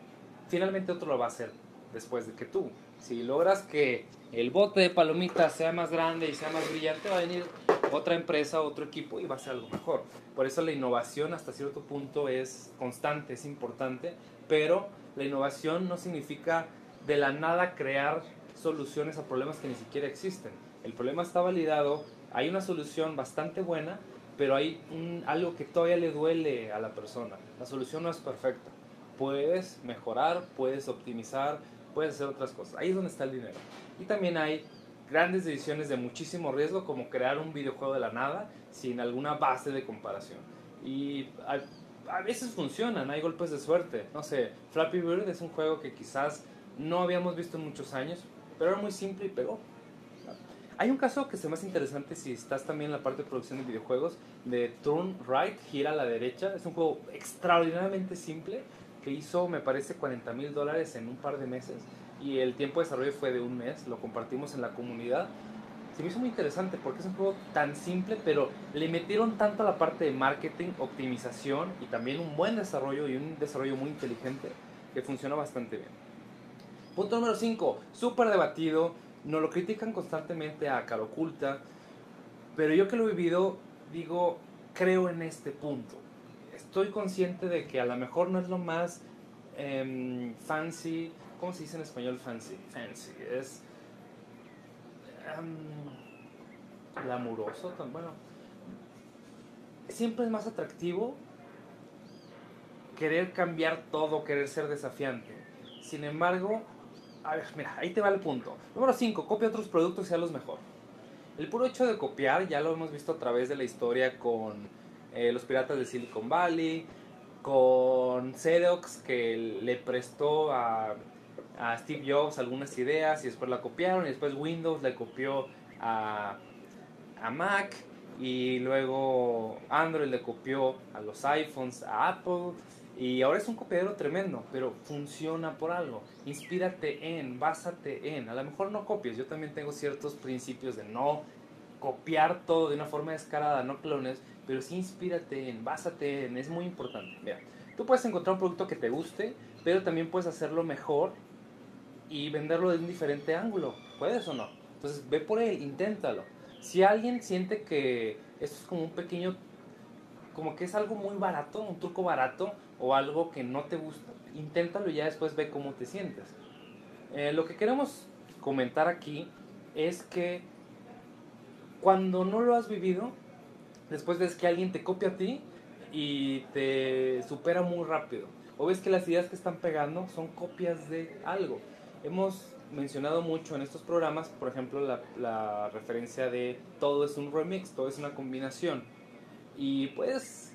[SPEAKER 1] Finalmente otro lo va a hacer después de que tú. Si logras que el bote de palomitas sea más grande y sea más brillante, va a venir otra empresa, otro equipo y va a ser algo mejor. Por eso la innovación hasta cierto punto es constante, es importante, pero la innovación no significa de la nada crear soluciones a problemas que ni siquiera existen. El problema está validado, hay una solución bastante buena, pero hay algo que todavía le duele a la persona. La solución no es perfecta. Puedes mejorar, puedes optimizar, puedes hacer otras cosas. Ahí es donde está el dinero. Y también hay grandes decisiones de muchísimo riesgo, como crear un videojuego de la nada sin alguna base de comparación. Y a, a veces funcionan, hay golpes de suerte. No sé, Flappy Bird es un juego que quizás no habíamos visto en muchos años, pero era muy simple y pegó. Hay un caso que se me hace interesante si estás también en la parte de producción de videojuegos, de Turn Right, gira a la derecha. Es un juego extraordinariamente simple que hizo, me parece, 40 mil dólares en un par de meses y el tiempo de desarrollo fue de un mes. Lo compartimos en la comunidad. Se me hizo muy interesante porque es un juego tan simple, pero le metieron tanto a la parte de marketing, optimización y también un buen desarrollo y un desarrollo muy inteligente que funciona bastante bien. Punto número 5, súper debatido, nos lo critican constantemente a cara oculta, pero yo que lo he vivido, digo, creo en este punto. Estoy consciente de que a lo mejor no es lo más em, fancy, ¿cómo se dice en español fancy? Fancy, es em, glamuroso, bueno. Siempre es más atractivo querer cambiar todo, querer ser desafiante. Sin embargo, a ver, mira, ahí te va el punto. Número 5, copia otros productos y sea los mejor. El puro hecho de copiar, ya lo hemos visto a través de la historia con eh, los piratas de Silicon Valley, con Xerox que le prestó a, Steve Jobs algunas ideas y después la copiaron y después Windows le copió a Mac y luego Android le copió a los iPhones, a Apple y ahora es un copiadero tremendo, pero funciona por algo. Inspírate en, básate en. A lo mejor no copies, yo también tengo ciertos principios de no copiar todo de una forma descarada, no clones, pero sí inspírate en, básate en, es muy importante. Mira, tú puedes encontrar un producto que te guste, pero también puedes hacerlo mejor y venderlo de un diferente ángulo. ¿Puedes o no? Entonces ve por él, inténtalo. Si alguien siente que esto es como un pequeño, como que es algo muy barato, un truco barato o algo que no te gusta, inténtalo y ya después ve cómo te sientes. Eh, lo que queremos comentar aquí es que cuando no lo has vivido, después ves que alguien te copia a ti y te supera muy rápido. O ves que las ideas que están pegando son copias de algo. Hemos mencionado mucho en estos programas, por ejemplo, la, la referencia de todo es un remix, todo es una combinación. Y puedes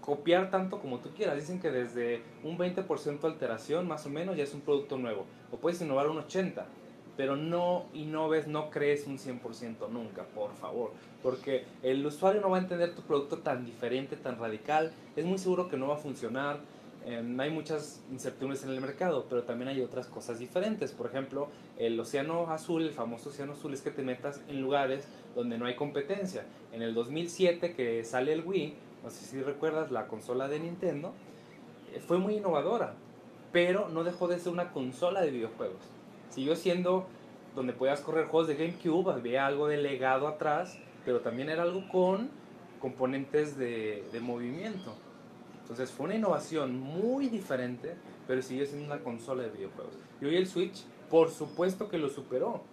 [SPEAKER 1] copiar tanto como tú quieras. Dicen que desde un 20% alteración, más o menos, ya es un producto nuevo. O puedes innovar un 80%, pero no innoves, no crees un 100% nunca, por favor. Porque el usuario no va a entender tu producto tan diferente, tan radical. Es muy seguro que no va a funcionar. Eh, hay muchas incertidumbres en el mercado, pero también hay otras cosas diferentes. Por ejemplo, el océano azul, el famoso océano azul, es que te metas en lugares donde no hay competencia. En el 2007 que sale el Wii, no sé si recuerdas, la consola de Nintendo, eh, fue muy innovadora, pero no dejó de ser una consola de videojuegos. Siguió siendo donde podías correr juegos de GameCube, había algo de legado atrás, pero también era algo con componentes de, de movimiento. Entonces fue una innovación muy diferente, pero sigue siendo una consola de videojuegos. Y hoy el Switch, por supuesto que lo superó,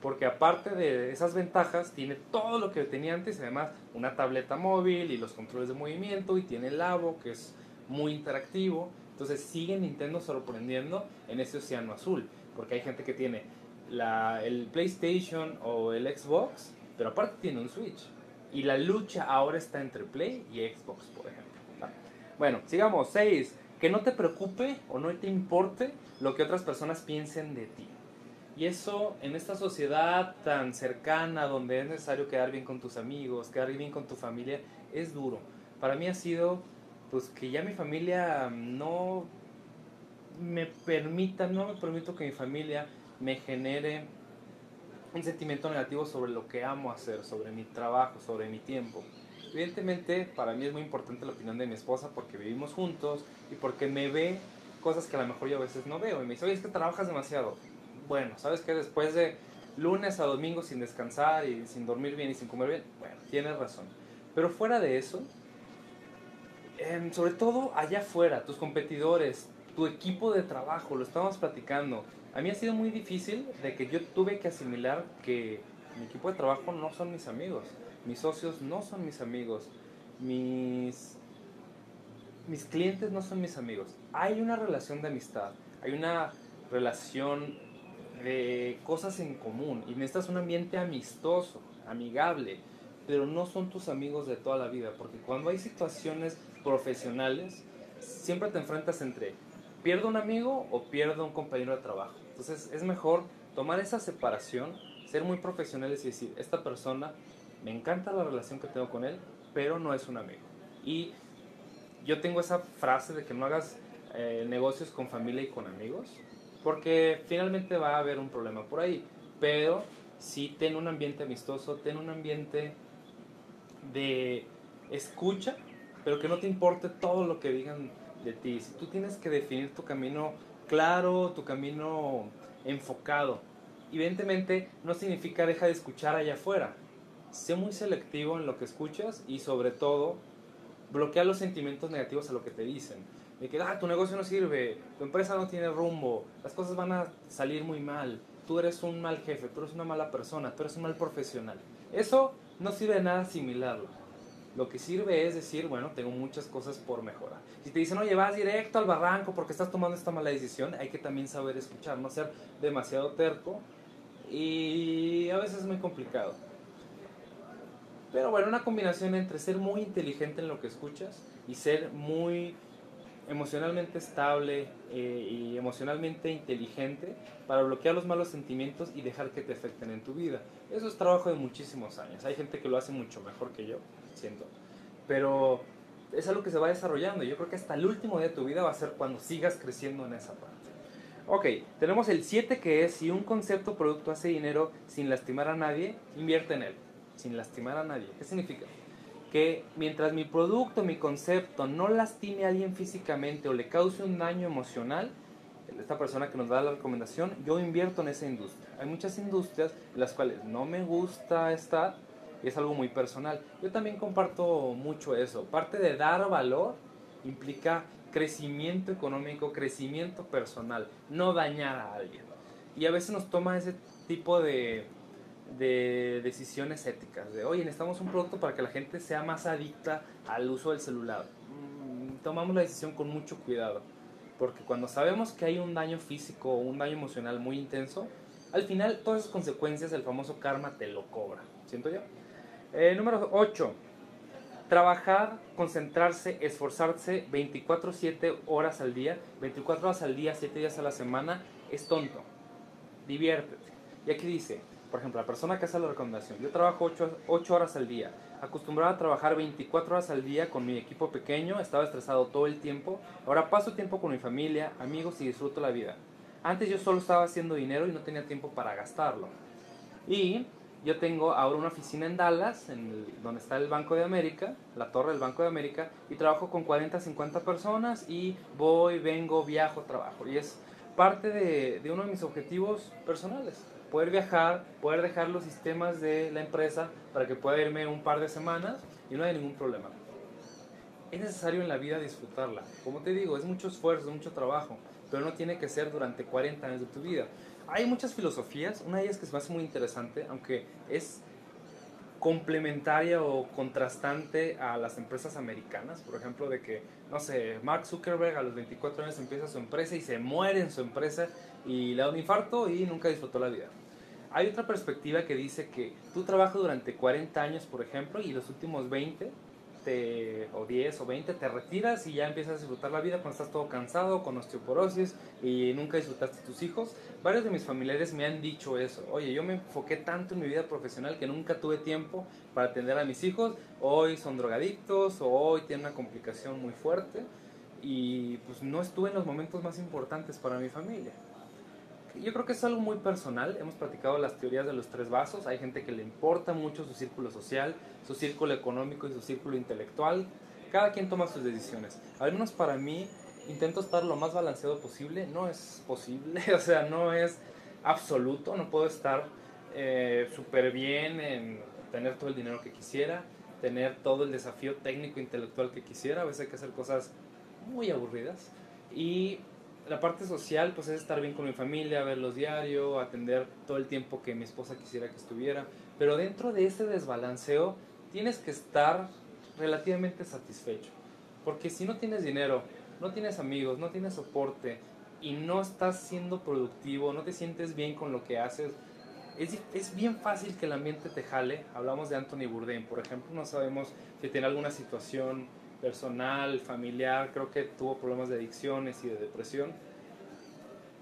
[SPEAKER 1] porque aparte de esas ventajas, tiene todo lo que tenía antes, además una tableta móvil y los controles de movimiento, y tiene el Labo, que es muy interactivo. Entonces sigue Nintendo sorprendiendo en ese océano azul, porque hay gente que tiene el PlayStation o el Xbox, pero aparte tiene un Switch. Y la lucha ahora está entre Play y Xbox, por ejemplo. Bueno, sigamos. 6. Que no te preocupe o no te importe lo que otras personas piensen de ti. Y eso en esta sociedad tan cercana, donde es necesario quedar bien con tus amigos, quedar bien con tu familia, es duro. Para mí ha sido, pues, que ya mi familia no me permita, no me permito que mi familia me genere un sentimiento negativo sobre lo que amo hacer, sobre mi trabajo, sobre mi tiempo. Evidentemente, para mí es muy importante la opinión de mi esposa porque vivimos juntos y porque me ve cosas que a lo mejor yo a veces no veo. Y me dice, oye, es que trabajas demasiado. Bueno, ¿sabes qué? Después de lunes a domingo sin descansar y sin dormir bien y sin comer bien, bueno, tienes razón. Pero fuera de eso, em, sobre todo allá afuera, tus competidores, tu equipo de trabajo, lo estamos platicando. A mí ha sido muy difícil de que yo tuve que asimilar que mi equipo de trabajo no son mis amigos, mis socios no son mis amigos, mis, mis clientes no son mis amigos. Hay una relación de amistad, hay una relación de cosas en común y necesitas un ambiente amistoso, amigable, pero no son tus amigos de toda la vida, porque cuando hay situaciones profesionales, siempre te enfrentas entre pierdo un amigo o pierdo un compañero de trabajo. Entonces es mejor tomar esa separación, ser muy profesionales y decir, esta persona, me encanta la relación que tengo con él, pero no es un amigo. Y yo tengo esa frase de que no hagas eh, negocios con familia y con amigos, porque finalmente va a haber un problema por ahí. Pero sí ten un ambiente amistoso, ten un ambiente de escucha, pero que no te importe todo lo que digan de ti. Si tú tienes que definir tu camino claro, tu camino enfocado, evidentemente no significa deja de escuchar allá afuera. Sé muy selectivo en lo que escuchas y sobre todo bloquea los sentimientos negativos a lo que te dicen. De que, ah, tu negocio no sirve, tu empresa no tiene rumbo, las cosas van a salir muy mal, tú eres un mal jefe, tú eres una mala persona, tú eres un mal profesional. Eso no sirve de nada asimilarlo. Lo que sirve es decir, bueno, tengo muchas cosas por mejorar. Si te dicen, oye, vas directo al barranco porque estás tomando esta mala decisión, hay que también saber escuchar, no ser demasiado terco y a veces es muy complicado. Pero bueno, una combinación entre ser muy inteligente en lo que escuchas y ser muy emocionalmente estable eh, y emocionalmente inteligente para bloquear los malos sentimientos y dejar que te afecten en tu vida. Eso es trabajo de muchísimos años. Hay gente que lo hace mucho mejor que yo, siento. Pero es algo que se va desarrollando. Yo creo que hasta el último día de tu vida va a ser cuando sigas creciendo en esa parte. Ok, tenemos el 7 que es si un concepto o producto hace dinero sin lastimar a nadie, invierte en él. Sin lastimar a nadie. ¿Qué significa? que mientras mi producto, mi concepto no lastime a alguien físicamente o le cause un daño emocional, esta persona que nos da la recomendación, yo invierto en esa industria. Hay muchas industrias en las cuales no me gusta estar y es algo muy personal. Yo también comparto mucho eso. Parte de dar valor implica crecimiento económico, crecimiento personal, no dañar a alguien. Y a veces nos toma ese tipo de, de decisiones éticas, de oye, necesitamos un producto para que la gente sea más adicta al uso del celular. Mm, Tomamos la decisión con mucho cuidado, porque cuando sabemos que hay un daño físico o un daño emocional muy intenso, al final todas esas consecuencias, el famoso karma te lo cobra, siento yo. Eh, número 8. Trabajar, concentrarse, esforzarse 24-7 horas al día, 24 horas al día, 7 días a la semana, es tonto. Diviértete. Y aquí dice, por ejemplo, la persona que hace la recomendación, yo trabajo 8, horas al día, acostumbrado a trabajar 24 horas al día con mi equipo pequeño, estaba estresado todo el tiempo, ahora paso tiempo con mi familia, amigos y disfruto la vida. Antes yo solo estaba haciendo dinero y no tenía tiempo para gastarlo. Y yo tengo ahora una oficina en Dallas, en el- donde está el Banco de América, la torre del Banco de América, y trabajo con 40, 50 personas y voy, vengo, viajo, trabajo. Y es parte de, de uno de mis objetivos personales. Poder viajar, poder dejar los sistemas de la empresa para que pueda irme un par de semanas y no hay ningún problema. Es necesario en la vida disfrutarla. Como te digo, es mucho esfuerzo, mucho trabajo, pero no tiene que ser durante 40 años de tu vida. Hay muchas filosofías, una de ellas que se me muy interesante, aunque es complementaria o contrastante a las empresas americanas, por ejemplo, de que, no sé, Mark Zuckerberg a los 24 años empieza su empresa y se muere en su empresa y le da un infarto y nunca disfrutó la vida. Hay otra perspectiva que dice que tú trabajas durante 40 años, por ejemplo, y los últimos 20 o 10 o 20 te retiras y ya empiezas a disfrutar la vida cuando estás todo cansado, con osteoporosis y nunca disfrutaste tus hijos. Varios de mis familiares me han dicho eso. Oye, yo me enfoqué tanto en mi vida profesional que nunca tuve tiempo para atender a mis hijos. Hoy son drogadictos o hoy tienen una complicación muy fuerte y pues no estuve en los momentos más importantes para mi familia yo creo que es algo muy personal. Hemos platicado las teorías de los tres vasos. Hay gente que le importa mucho su círculo social, su círculo económico y su círculo intelectual. Cada quien toma sus decisiones. Al menos para mí, intento estar lo más balanceado posible. No es posible, o sea, no es absoluto. No puedo estar eh, súper bien en tener todo el dinero que quisiera, tener todo el desafío técnico intelectual que quisiera. A veces hay que hacer cosas muy aburridas. Y la parte social, pues es estar bien con mi familia, verlos diario, atender todo el tiempo que mi esposa quisiera que estuviera. Pero dentro de ese desbalanceo, tienes que estar relativamente satisfecho. Porque si no tienes dinero, no tienes amigos, no tienes soporte y no estás siendo productivo, no te sientes bien con lo que haces, es, es, bien fácil que el ambiente te jale. Hablamos de Anthony Bourdain, por ejemplo, no sabemos si tiene alguna situación personal, familiar, creo que tuvo problemas de adicciones y de depresión.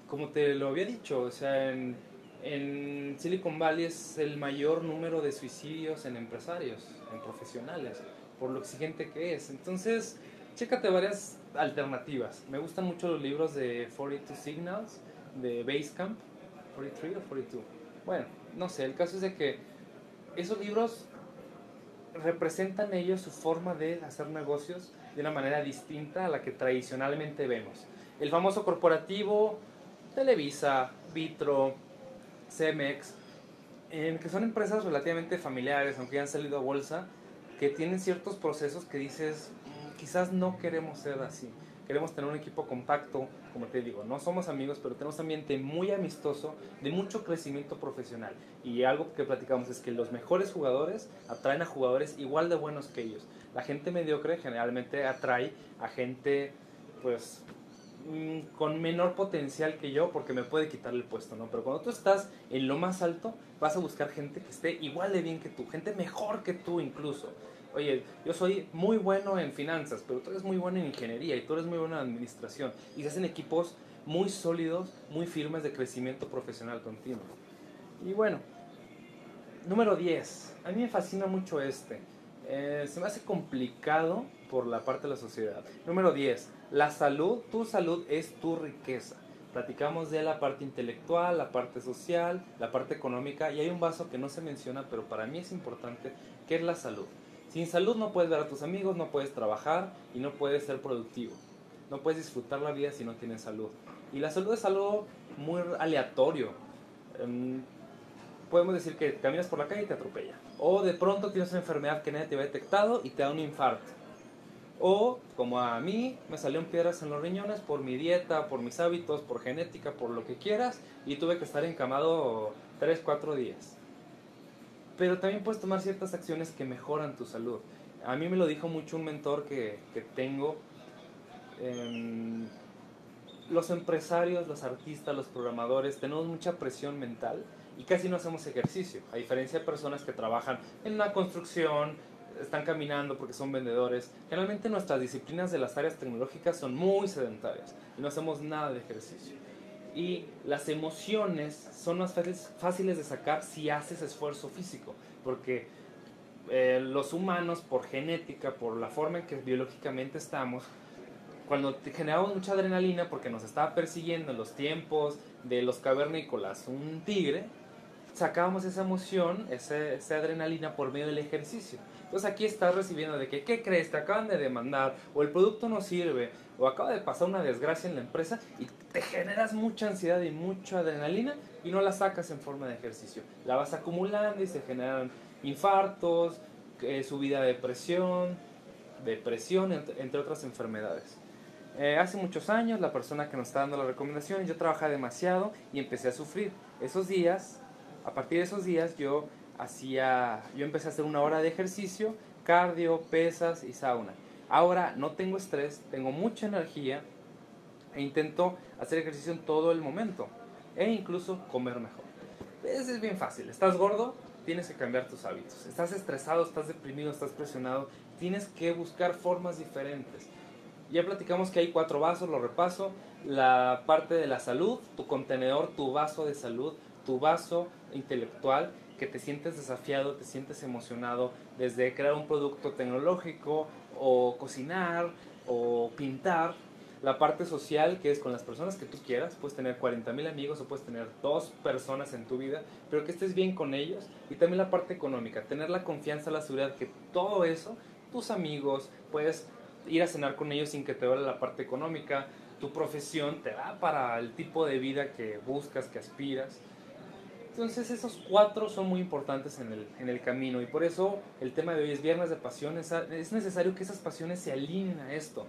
[SPEAKER 1] Como te lo había dicho, o sea, en, Silicon Valley es el mayor número de suicidios en empresarios, en profesionales, por lo exigente que es. Entonces, chécate varias alternativas. Me gustan mucho los libros de 42 Signals, de Basecamp, 43 o 42. Bueno, no sé, el caso es de que esos libros representan ellos su forma de hacer negocios de una manera distinta a la que tradicionalmente vemos. El famoso corporativo, Televisa, Vitro, Cemex, que son empresas relativamente familiares, aunque ya han salido a bolsa, que tienen ciertos procesos que dices, mm, quizás no queremos ser así queremos tener un equipo compacto, como te digo, no somos amigos, pero tenemos un ambiente muy amistoso, de mucho crecimiento profesional. Y algo que platicamos es que los mejores jugadores atraen a jugadores igual de buenos que ellos. La gente mediocre generalmente atrae a gente, pues, mm, con menor potencial que yo porque me puede quitar el puesto, ¿no? Pero cuando tú estás en lo más alto, vas a buscar gente que esté igual de bien que tú, gente mejor que tú incluso oye, yo soy muy bueno en finanzas, pero tú eres muy bueno en ingeniería y tú eres muy bueno en administración. Y se hacen equipos muy sólidos, muy firmes de crecimiento profesional continuo. Y bueno, número 10. A mí me fascina mucho este. Eh, se me hace complicado por la parte de la sociedad. Número 10. La salud, tu salud es tu riqueza. Platicamos de la parte intelectual, la parte social, la parte económica y hay un vaso que no se menciona, pero para mí es importante, que es la salud. Sin salud no puedes ver a tus amigos, no puedes trabajar y no puedes ser productivo. No puedes disfrutar la vida si no tienes salud. Y la salud es algo muy aleatorio. Em, podemos decir que caminas por la calle y te atropella. O de pronto tienes una enfermedad que nadie te había detectado y te da un infarto. O, como a mí, me salieron piedras en los riñones por mi dieta, por mis hábitos, por genética, por lo que quieras, y tuve que estar encamado 3, 4 días pero también puedes tomar ciertas acciones que mejoran tu salud. A mí me lo dijo mucho un mentor que, que tengo. Em, los empresarios, los artistas, los programadores, tenemos mucha presión mental y casi no hacemos ejercicio, a diferencia de personas que trabajan en una construcción, están caminando porque son vendedores. Generalmente nuestras disciplinas de las áreas tecnológicas son muy sedentarias y no hacemos nada de ejercicio y las emociones son más fáciles de sacar si haces esfuerzo físico, porque eh, los humanos, por genética, por la forma en que biológicamente estamos, cuando generamos mucha adrenalina porque nos estaba persiguiendo en los tiempos de los cavernícolas un tigre, sacábamos esa emoción, esa, adrenalina por medio del ejercicio. Entonces aquí estás recibiendo de que, ¿qué crees? Te acaban de demandar, o el producto no sirve, o acaba de pasar una desgracia en la empresa y te generas mucha ansiedad y mucha adrenalina y no la sacas en forma de ejercicio. La vas acumulando y se generan infartos, eh, subida de presión, depresión, entre, otras enfermedades. Eh, hace muchos años la persona que nos está dando las recomendaciones, yo trabajaba demasiado y empecé a sufrir. Esos días, a partir de esos días yo hacía, yo empecé a hacer una hora de ejercicio, cardio, pesas y sauna. Ahora no tengo estrés, tengo mucha energía e intento hacer ejercicio en todo el momento e incluso comer mejor. Es, es bien fácil, estás gordo, tienes que cambiar tus hábitos. Estás estresado, estás deprimido, estás presionado, tienes que buscar formas diferentes. Ya platicamos que hay cuatro vasos, lo repaso. La parte de la salud, tu contenedor, tu vaso de salud, tu vaso intelectual, que te sientes desafiado, te sientes emocionado desde crear un producto tecnológico o cocinar o pintar. La parte social, que es con las personas que tú quieras, puedes tener 40 mil amigos o puedes tener dos personas en tu vida, pero que estés bien con ellos. Y también la parte económica, tener la confianza, la seguridad que todo eso, tus amigos, puedes ir a cenar con ellos sin que te duele la parte económica, tu profesión te da para el tipo de vida que buscas, que aspiras. Entonces esos cuatro son muy importantes en el, en el camino y por eso el tema de hoy es viernes de pasiones. Es necesario que esas pasiones se alineen a esto.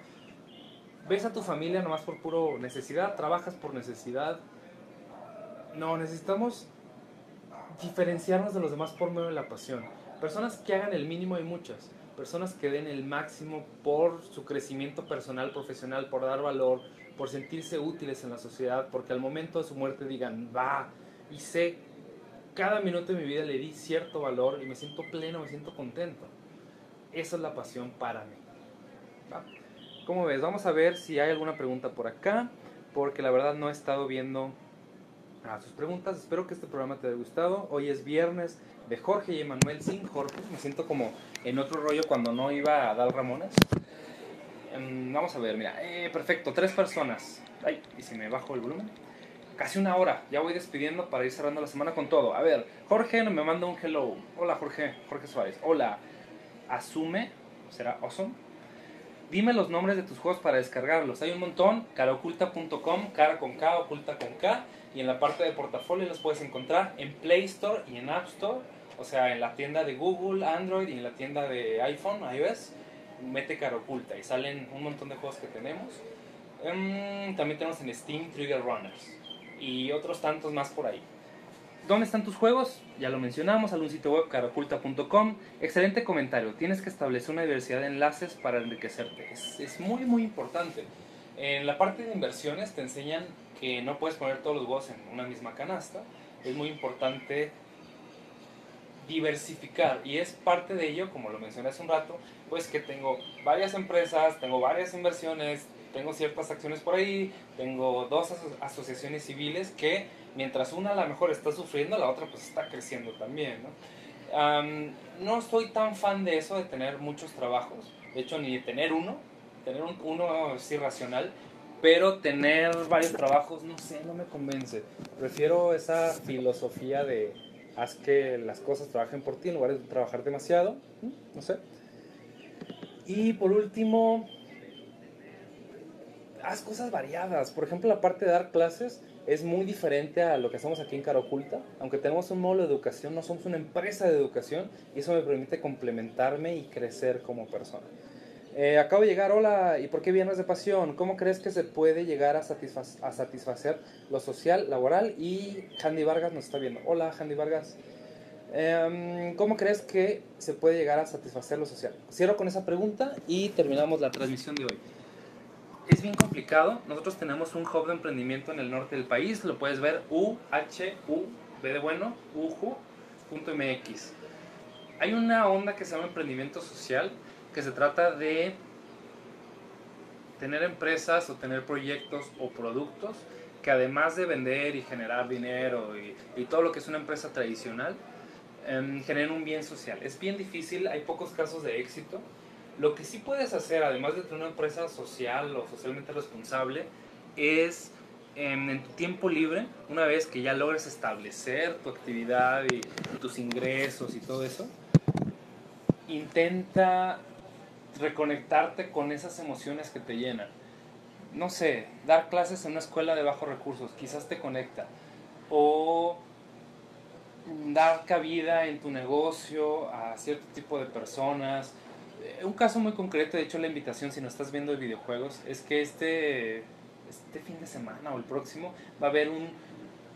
[SPEAKER 1] Ves a tu familia nomás por puro necesidad, trabajas por necesidad. No, necesitamos diferenciarnos de los demás por medio de la pasión. Personas que hagan el mínimo hay muchas. Personas que den el máximo por su crecimiento personal, profesional, por dar valor, por sentirse útiles en la sociedad, porque al momento de su muerte digan, va, hice cada minuto de mi vida le di cierto valor y me siento pleno, me siento contento. Esa es la pasión para mí. ¿Va? ¿Cómo ves? Vamos a ver si hay alguna pregunta por acá, porque la verdad no he estado viendo a sus preguntas. Espero que este programa te haya gustado. Hoy es viernes de Jorge y Emanuel sin Jorge. Me siento como en otro rollo cuando no iba a dar Ramones. Em, vamos a ver, mira. Eh, perfecto, tres personas. Ay, y si me bajo el volumen. Casi una hora. Ya voy despidiendo para ir cerrando la semana con todo. A ver, Jorge me manda un hello. Hola, Jorge. Jorge Suárez. Hola. Asume. ¿Será awesome? Dime los nombres de tus juegos para descargarlos. Hay un montón. Caraoculta.com, cara con K, oculta con K. Y en la parte de portafolio los puedes encontrar en Play Store y en App Store. O sea, en la tienda de Google, Android y en la tienda de iPhone, iOS. Mete cara oculta y salen un montón de juegos que tenemos. Em, también tenemos en Steam Trigger Runners y otros tantos más por ahí. ¿Dónde están tus juegos? Ya lo mencionamos, algún sitio web caraoculta.com. Excelente comentario. Tienes que establecer una diversidad de enlaces para enriquecerte. Es, es, muy, muy importante. En la parte de inversiones te enseñan que no puedes poner todos los huevos en una misma canasta. Es muy importante diversificar y es parte de ello, como lo mencioné hace un rato, pues que tengo varias empresas, tengo varias inversiones, tengo ciertas acciones por ahí, tengo dos aso asociaciones civiles que mientras una a lo mejor está sufriendo, la otra pues está creciendo también, ¿no? Um, no soy tan fan de eso, de tener muchos trabajos, de hecho ni de tener uno, tener un, uno es irracional, pero tener varios trabajos, no sé, no me convence. Prefiero esa filosofía de haz que las cosas trabajen por ti en lugar de trabajar demasiado, no sé. Y por último, haz cosas variadas. Por ejemplo, la parte de dar clases es muy diferente a lo que hacemos aquí en Cara Oculta. Aunque tenemos un módulo de educación, no somos una empresa de educación y eso me permite complementarme y crecer como persona. Eh, acabo de llegar, hola, ¿y por qué Viernes de Pasión? ¿Cómo crees que se puede llegar a, satisfa a satisfacer lo social, laboral? Y Handy Vargas nos está viendo. Hola, Handy Vargas. Eh, ¿Cómo crees que se puede llegar a satisfacer lo social? Cierro con esa pregunta y terminamos la transmisión de hoy es bien complicado. Nosotros tenemos un hub de emprendimiento en el norte del país. Lo puedes ver u h u b de bueno uju.mx. Hay una onda que se llama emprendimiento social que se trata de tener empresas o tener proyectos o productos que además de vender y generar dinero y, y todo lo que es una empresa tradicional, eh, generen un bien social. Es bien difícil, hay pocos casos de éxito lo que sí puedes hacer, además de tener una empresa social o socialmente responsable, es en, en, tu tiempo libre, una vez que ya logres establecer tu actividad y, y tus ingresos y todo eso, intenta reconectarte con esas emociones que te llenan. no sé, dar clases en una escuela de bajos recursos, quizás te conecta. O dar cabida en tu negocio a cierto tipo de personas. Un caso muy concreto, de hecho la invitación si no estás viendo de videojuegos, es que este, este fin de semana o el próximo va a haber un,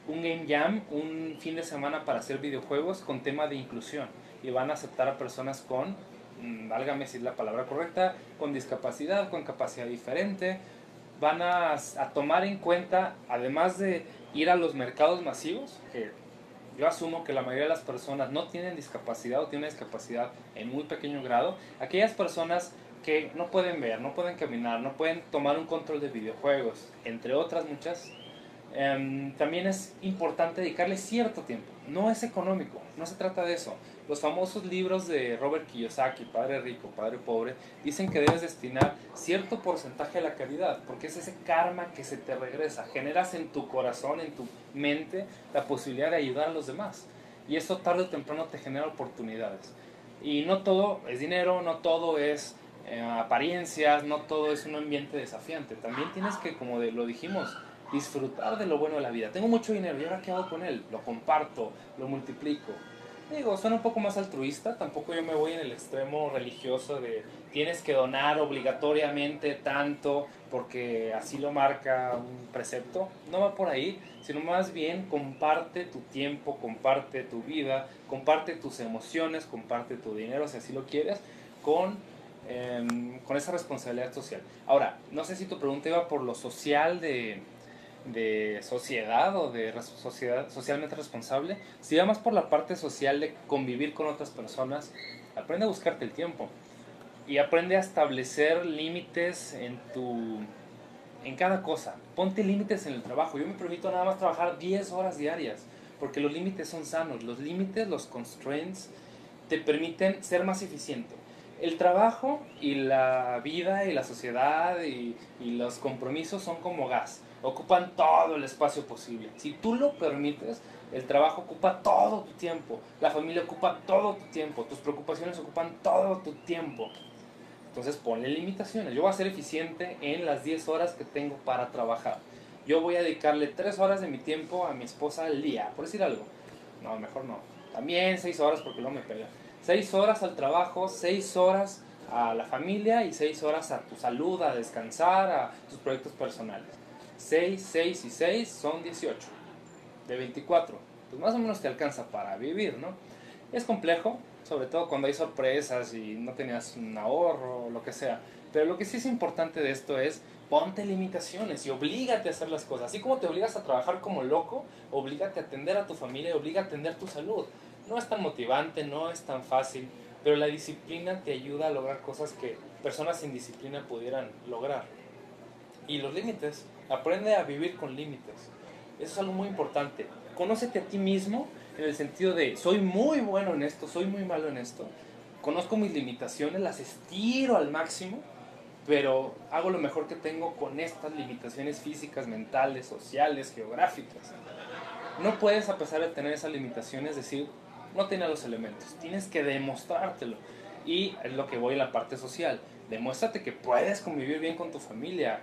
[SPEAKER 1] un Game Jam, un fin de semana para hacer videojuegos con tema de inclusión. Y van a aceptar a personas con, mm, válgame si es la palabra correcta, con discapacidad, con capacidad diferente. Van a, a tomar en cuenta, además de ir a los mercados masivos, que yo asumo que la mayoría de las personas no tienen discapacidad o tienen discapacidad en muy pequeño grado, aquellas personas que no pueden ver, no pueden caminar, no pueden tomar un control de videojuegos, entre otras muchas, em, también es importante dedicarle cierto tiempo. No es económico, no se trata de eso. Los famosos libros de Robert Kiyosaki, Padre Rico, Padre Pobre, dicen que debes destinar cierto porcentaje a la caridad, porque es ese karma que se te regresa. Generas en tu corazón, en tu mente, la posibilidad de ayudar a los demás. Y eso tarde o temprano te genera oportunidades. Y no todo es dinero, no todo es eh, apariencias, no todo es un ambiente desafiante. También tienes que, como de- lo dijimos, disfrutar de lo bueno de la vida. Tengo mucho dinero, ¿y ahora qué hago con él? Lo comparto, lo multiplico. Digo, suena un poco más altruista, tampoco yo me voy en el extremo religioso de tienes que donar obligatoriamente tanto porque así lo marca un precepto. No va por ahí, sino más bien comparte tu tiempo, comparte tu vida, comparte tus emociones, comparte tu dinero si así lo quieres, con, em, con esa responsabilidad social. Ahora, no sé si tu pregunta iba por lo social de, de sociedad o de sociedad socialmente responsable, si va más por la parte social de convivir con otras personas, aprende a buscarte el tiempo y aprende a establecer límites en tu en cada cosa. Ponte límites en el trabajo. Yo me permito nada más trabajar 10 horas diarias, porque los límites son sanos. Los límites, los constraints te permiten ser más eficiente. El trabajo y la vida y la sociedad y los compromisos son como gas. Ocupan todo el espacio posible. Si tú lo permites, el trabajo ocupa todo tu tiempo. La familia ocupa todo tu tiempo. Tus preocupaciones ocupan todo tu tiempo. Entonces ponle limitaciones. Yo voy a ser eficiente en las 10 horas que tengo para trabajar. Yo voy a dedicarle 3 horas de mi tiempo a mi esposa al día, por decir algo. No, mejor no. También 6 horas porque no me pega. 6 horas al trabajo, 6 horas a la familia y 6 horas a tu salud, a descansar, a tus proyectos personales. 6, 6 y 6 son 18. De 24. Pues más o menos te alcanza para vivir, ¿no? Es complejo, sobre todo cuando hay sorpresas y no tenías un ahorro lo que sea. Pero lo que sí es importante de esto es ponte limitaciones y oblígate a hacer las cosas. Así como te obligas a trabajar como loco, oblígate a atender a tu familia y obliga a atender tu salud. No es tan motivante, no es tan fácil, pero la disciplina te ayuda a lograr cosas que personas sin disciplina pudieran lograr. Y los límites, aprende a vivir con límites. Eso es algo muy importante. Conócete a ti mismo en el sentido de soy muy bueno en esto, soy muy malo en esto. Conozco mis limitaciones, las estiro al máximo, pero hago lo mejor que tengo con estas limitaciones físicas, mentales, sociales, geográficas. No puedes, a pesar de tener esas limitaciones, decir, no tiene los elementos. Tienes que demostrártelo. Y es lo que voy en la parte social. Demuéstrate que puedes convivir bien con tu familia.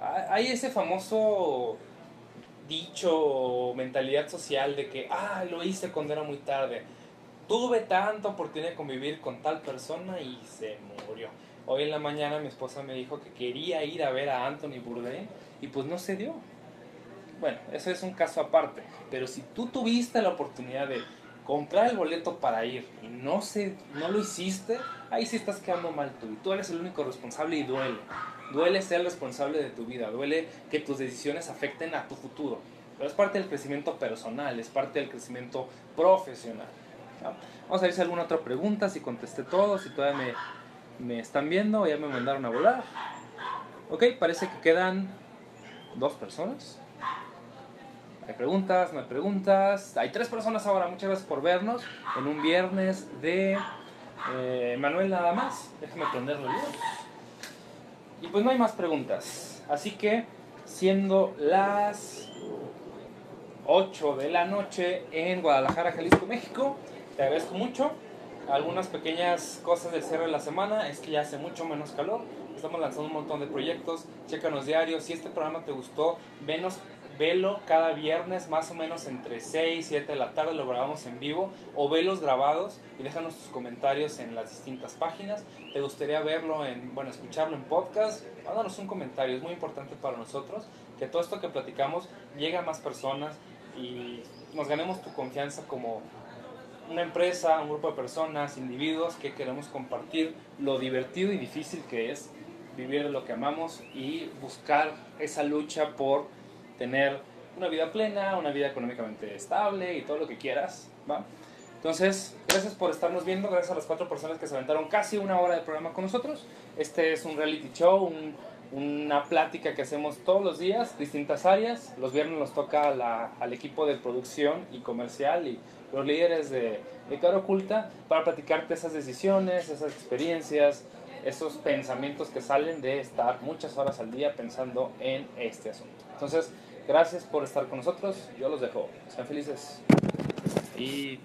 [SPEAKER 1] Hay ese famoso dicho mentalidad social de que, ah, lo hice cuando era muy tarde. Tuve tanta oportunidad de convivir con tal persona y se murió. Hoy en la mañana mi esposa me dijo que quería ir a ver a Anthony Bourdain y pues no se dio. Bueno, eso es un caso aparte. Pero si tú tuviste la oportunidad de comprar el boleto para ir y no, se, no lo hiciste, ahí sí estás quedando mal tú. Y tú eres el único responsable y duele. Duele ser responsable de tu vida, duele que tus decisiones afecten a tu futuro. Pero es parte del crecimiento personal, es parte del crecimiento profesional. ¿no? Vamos a ver si hay alguna otra pregunta, si contesté todo, si todavía me, me están viendo ya me mandaron a volar. Ok, parece que quedan dos personas. Hay preguntas, no hay preguntas. Hay tres personas ahora. Muchas gracias por vernos en un viernes de eh, Manuel nada más. Déjame prenderlo yo. Y pues no hay más preguntas. Así que, siendo las 8 de la noche en Guadalajara, Jalisco, México, te agradezco mucho. Algunas pequeñas cosas del cierre de la semana es que ya hace mucho menos calor. Estamos lanzando un montón de proyectos. Chécanos diarios. Si este programa te gustó, venos, velo cada viernes más o menos entre 6 y 7 de la tarde. Lo grabamos en vivo. O velos grabados y déjanos tus comentarios en las distintas páginas. ¿Te gustaría verlo en, bueno, escucharlo en podcast? Mándanos un comentario. Es muy importante para nosotros que todo esto que platicamos llegue a más personas y nos ganemos tu confianza como una empresa, un grupo de personas, individuos que queremos compartir lo divertido y difícil que es vivir lo que amamos y buscar esa lucha por tener una vida plena, una vida económicamente estable y todo lo que quieras, ¿va? Entonces, gracias por estarnos viendo, gracias a las cuatro personas que se aventaron casi una hora de programa con nosotros. Este es un reality show, un, una plática que hacemos todos los días, distintas áreas. Los viernes nos toca la, al equipo de producción y comercial y los líderes de, de Cara Oculta para platicarte esas decisiones, esas experiencias, esos pensamientos que salen de estar muchas horas al día pensando en este asunto. Entonces, gracias por estar con nosotros. Yo los dejo. Sean felices. Y.